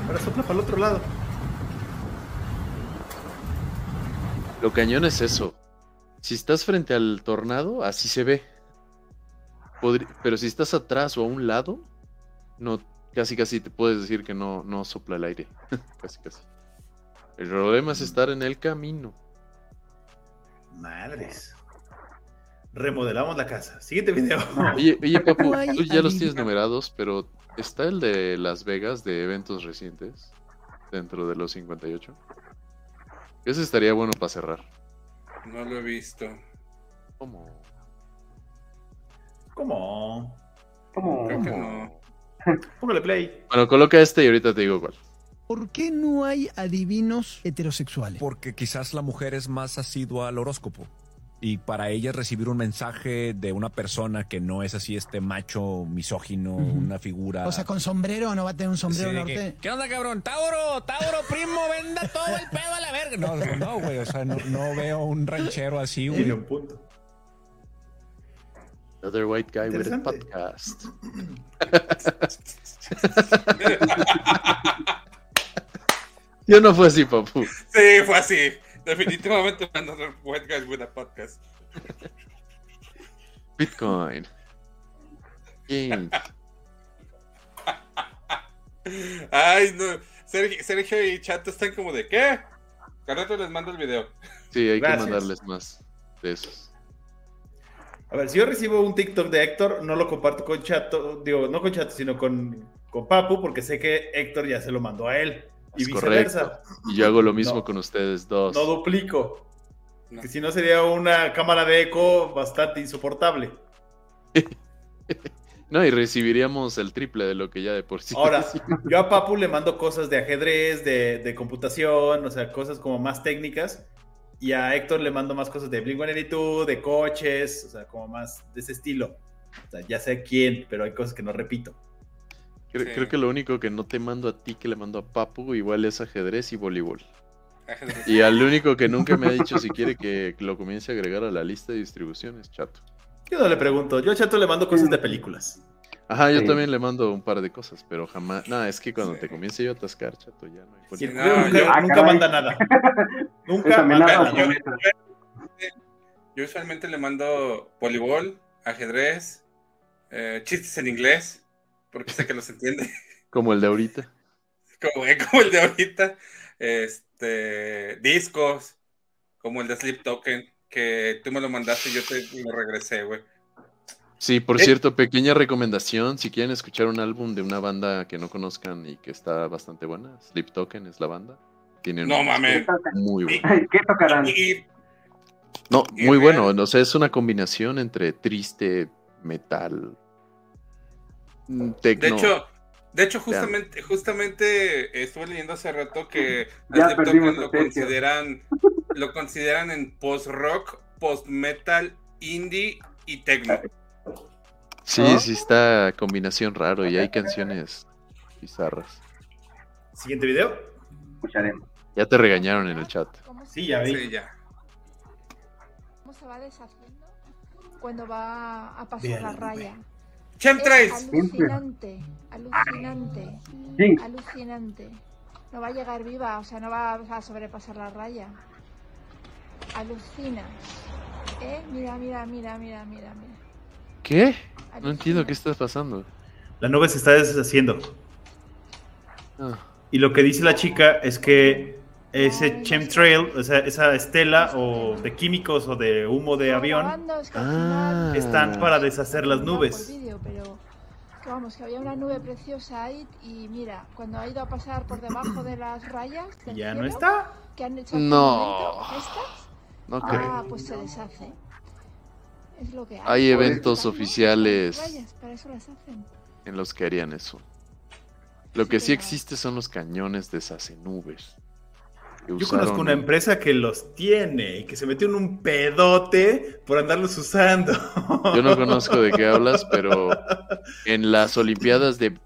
Ahora sopla para el otro lado. Lo cañón es eso. Si estás frente al tornado, así se ve. Podri- pero si estás atrás o a un lado, no, casi casi te puedes decir que no, no sopla el aire. casi casi. El problema es estar en el camino. Madres. Remodelamos la casa. Siguiente video. Oye, oye, Papu, tú ya los tienes numerados, pero ¿está el de Las Vegas de eventos recientes dentro de los 58? Ese estaría bueno para cerrar. No lo he visto. ¿Cómo? ¿Cómo? ¿Cómo? Creo que no. Póngale play. Bueno, coloca este y ahorita te digo cuál. ¿Por qué no hay adivinos heterosexuales? Porque quizás la mujer es más asidua al horóscopo. Y para ella recibir un mensaje de una persona que no es así este macho misógino, una figura. O sea, con sombrero no va a tener un sombrero Sí, norte. que, ¿Qué onda, cabrón? Tauro, Tauro, primo, venda todo el pedo a la verga. No, no, no, güey. O sea, no, no veo un ranchero así, güey. Tiene un punto. Other white guy with a podcast. Yo no fue así, papu. Sí, fue así. Definitivamente another white guys with a podcast. Bitcoin. Ay, no. Sergio, Sergio y Chato están como de ¿qué? Al rato les mando el video. Sí, hay Gracias. que mandarles más de esos. A ver, si yo recibo un TikTok de Héctor, no lo comparto con Chato, digo, no con Chato, sino con, con Papu, porque sé que Héctor ya se lo mandó a él. Y Es viceversa. correcto. Y yo hago lo mismo No. con ustedes dos. No duplico. Que si no sería una cámara de eco bastante insoportable. No, y recibiríamos el triple de lo que ya de por sí. Ahora, yo a Papu le mando cosas de ajedrez, de, de computación, o sea, cosas como más técnicas. Y a Héctor le mando más cosas de Blink-182, de coches, o sea, como más de ese estilo. O sea, ya sé quién, pero hay cosas que no repito. Creo, creo que lo único que no te mando a ti que le mando a Papu igual es ajedrez y voleibol. Ajedrez. Y al único que nunca me ha dicho si quiere que lo comience a agregar a la lista de distribución es Chato. Yo no le pregunto, yo a Chato le mando cosas de películas. Ajá, yo Sí. también le mando un par de cosas, pero jamás. No, es que cuando te comience yo a atascar, Chato, ya no hay Sí, nunca, yo- nunca caray. manda nada. Nunca manda nada. promesa. Yo usualmente le mando voleibol, ajedrez, eh, chistes en inglés, porque sé que los entiende, Como el de ahorita. como, como el de ahorita. Este, discos, como el de Sleep Token, que tú me lo mandaste y yo te lo regresé, güey. Sí, por Eh. cierto, pequeña recomendación, si quieren escuchar un álbum de una banda que no conozcan y que está bastante buena, Sleep Token es la banda. Tienen No un mames. muy bueno. ¿Qué tocarán? No, muy bueno, o sea, es una combinación entre triste, metal, mm, de tecno. hecho, de hecho, justamente, justamente estuve leyendo hace rato que Ya perdimos lo consideran, lo consideran en post-rock, post-metal, indie y techno. sí, ¿no? sí está combinación raro y hay canciones bizarras. Siguiente video. Escucharemos. Ya te regañaron en el chat. Sí, ya vi. Sí, ya. ¿Cómo se va deshaciendo cuando va a pasar Bien, la bien. raya? Chemtrails. Es alucinante, alucinante, alucinante. No va a llegar viva, o sea, no va a sobrepasar la raya. Alucina. ¿Eh? Mira, mira, mira, mira, mira, mira. ¿Qué? No entiendo qué está pasando. La nube se está deshaciendo. Ah, Y lo que dice la chica es que ese chemtrail, o sea, esa estela o de químicos o de humo de avión, Ah. están para deshacer las nubes. vamos, que había una nube preciosa ahí y mira, cuando ha ido a pasar por debajo de las rayas del Ya no cielo, está. que han hecho No. momento, estas, no ah, creo. pues se deshace. Es lo que hay. Hay eventos ¿no? oficiales. Rayas, para eso las hacen. en los que harían eso. Lo que sí existe son los cañones de nubes. Yo usaron. conozco una empresa que los tiene y que se metió en un pedote por andarlos usando. Yo no conozco de qué hablas, pero en las Olimpiadas de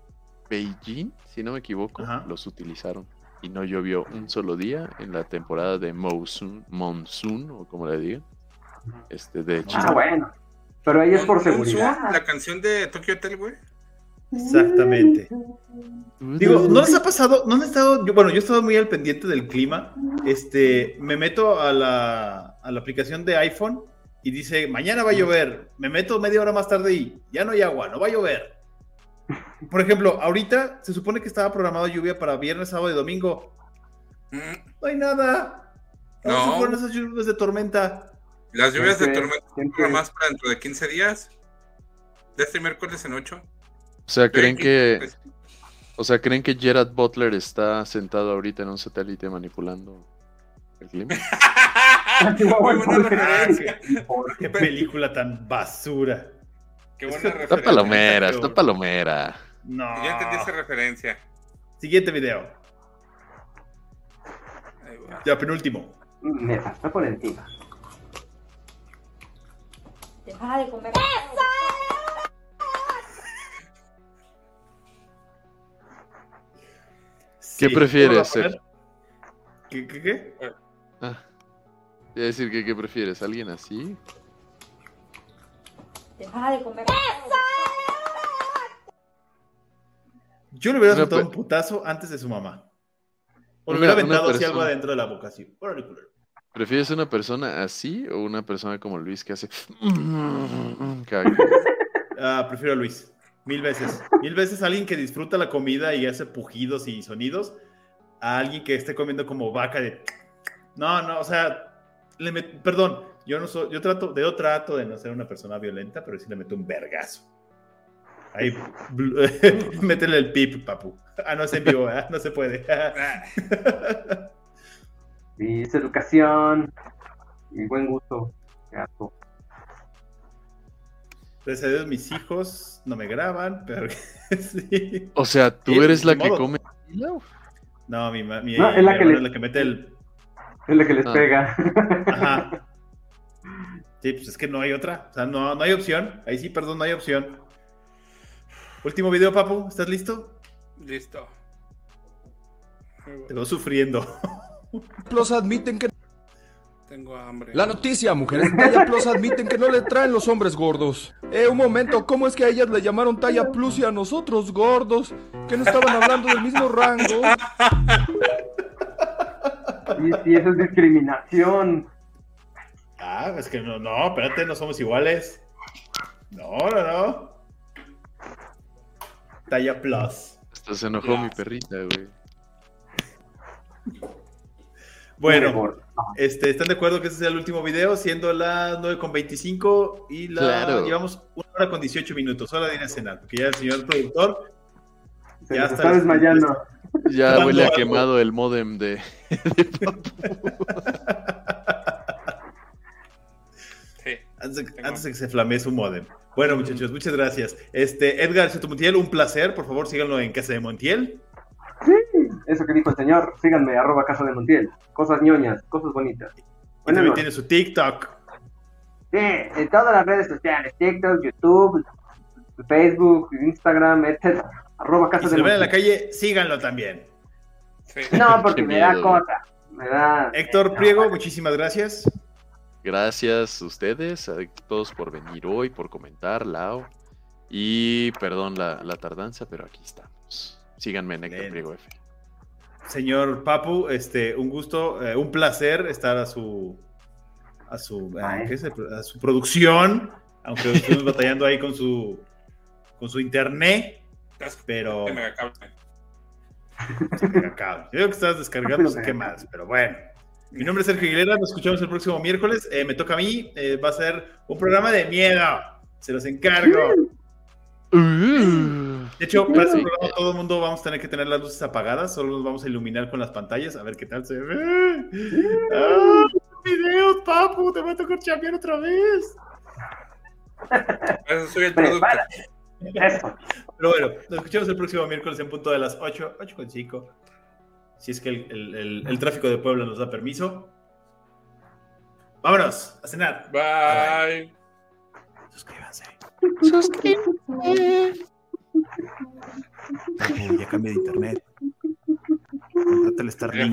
Beijing, si no me equivoco, los utilizaron. Y no llovió un solo día en la temporada de Monsoon, monsoon o como le digan, este, de China. Ah, bueno. Pero ahí es por seguridad. La canción de Tokyo Hotel, güey. Exactamente. Digo, ¿no les ha pasado? ¿No han estado? Yo, bueno, yo he estado muy al pendiente del clima. Este, me meto a la, a la aplicación de iPhone y dice, mañana va a llover. Me meto media hora más tarde y ya no hay agua, no va a llover. Por ejemplo, ahorita se supone que estaba programado lluvia para viernes, sábado y domingo. No hay nada. No. No. fueron esas lluvias de tormenta. Las lluvias de tormenta son más para dentro de 15 días. De este miércoles en 8. O sea, ¿creen que, o sea, ¿creen que Gerard Butler está sentado ahorita en un satélite manipulando el clima? Qué película tan basura. Qué buena que- Está palomera, está palomera. No. Ya entendí esa referencia. Siguiente video. Ya, penúltimo. Me pasó por encima. Deja de comer. ¿Qué Sí. prefieres. ¿Qué, qué, qué? Ah, iba a decir que qué prefieres, alguien así. Deja de comer. Yo le hubiera soltado un putazo antes de su mamá. O le hubiera aventado así algo adentro de la boca, así. Culero. ¿Prefieres una persona así o una persona como Luis que hace Ah, prefiero a Luis. Mil veces. Mil veces alguien que disfruta la comida y hace pujidos y sonidos a alguien que esté comiendo como vaca de... No, no, o sea, le met- perdón, yo no soy, yo trato, yo trato de no ser una persona violenta, pero sí le meto un vergazo. Ahí, métele el pip, papu. Ah, no es en vivo, ¿verdad? No se puede. Dice educación y buen gusto. Gato. Gracias a Dios, mis hijos no me graban, pero sí. O sea, tú Sí, eres la que modo. come. No, mi, mi, No, es la mi que es la que mete el. Es la que les Ah. pega. Ajá. Sí, pues es que no hay otra. O sea, no, no hay opción. Ahí sí, perdón, no hay opción. Último video, papu. ¿Estás listo? Listo. Te veo sufriendo. Plus admiten que... Tengo hambre. La noticia, mujeres de talla plus admiten que no le traen los hombres gordos. Eh, un momento, ¿cómo es que a ellas le llamaron talla plus y a nosotros gordos? Que no estaban hablando del mismo rango. Y si eso es discriminación. Ah, es que no, no, espérate, no somos iguales. No, no, no. Talla plus. Hasta se enojó mi perrita, güey. Bueno, este, ¿están de acuerdo que este sea el último video? Siendo las 9.25 y la Claro. llevamos una hora con 18 minutos. Hora de ir a cenar, porque ya el señor productor Se ya está desmayando. Ya huele a quemado el modem de. Antes de, antes de que se flamee su modem. Bueno, muchachos, muchas gracias. Este, Edgar Soto Montiel, un placer. Por favor, síganlo en Casa de Montiel. Eso que dijo el señor, síganme, arroba casa de Montiel. Cosas ñoñas, cosas bonitas. Y Bueno, también tiene su TikTok. Sí, en todas las redes sociales, TikTok, YouTube, Facebook, Instagram, etc. Arroba Y casa si de lo ven en la calle, síganlo también. No, porque me da cosa. Me da. Héctor Priego, muchísimas gracias. Gracias a ustedes, a todos por venir hoy, por comentar, Lao. Y perdón la, la tardanza, pero aquí estamos. Síganme en Héctor. Priego F. Señor Papu, este, un gusto, eh, un placer estar a su a su, eh, ¿qué es? a su producción, aunque estuvimos batallando ahí con su con su internet, pero. Yo creo que estás descargando, sé qué más, pero bueno. Mi nombre es Sergio Aguilera, nos escuchamos el próximo miércoles. Eh, me toca a mí, eh, va a ser un programa de miedo. Se los encargo. De hecho, para este programa todo el mundo vamos a tener que tener las luces apagadas, solo nos vamos a iluminar con las pantallas, a ver qué tal se ve. ¡Ah! ¡Videos, papu! Te va a tocar chambear otra vez. Eso soy el producto. Pero bueno, nos escuchamos el próximo miércoles en punto de las 8, 8 con 5. si es que el, el- el- el tráfico de Puebla nos da permiso. Vámonos a cenar. Bye. Suscríbanse. Papu, ya cambié de internet. Contrata el Starlink.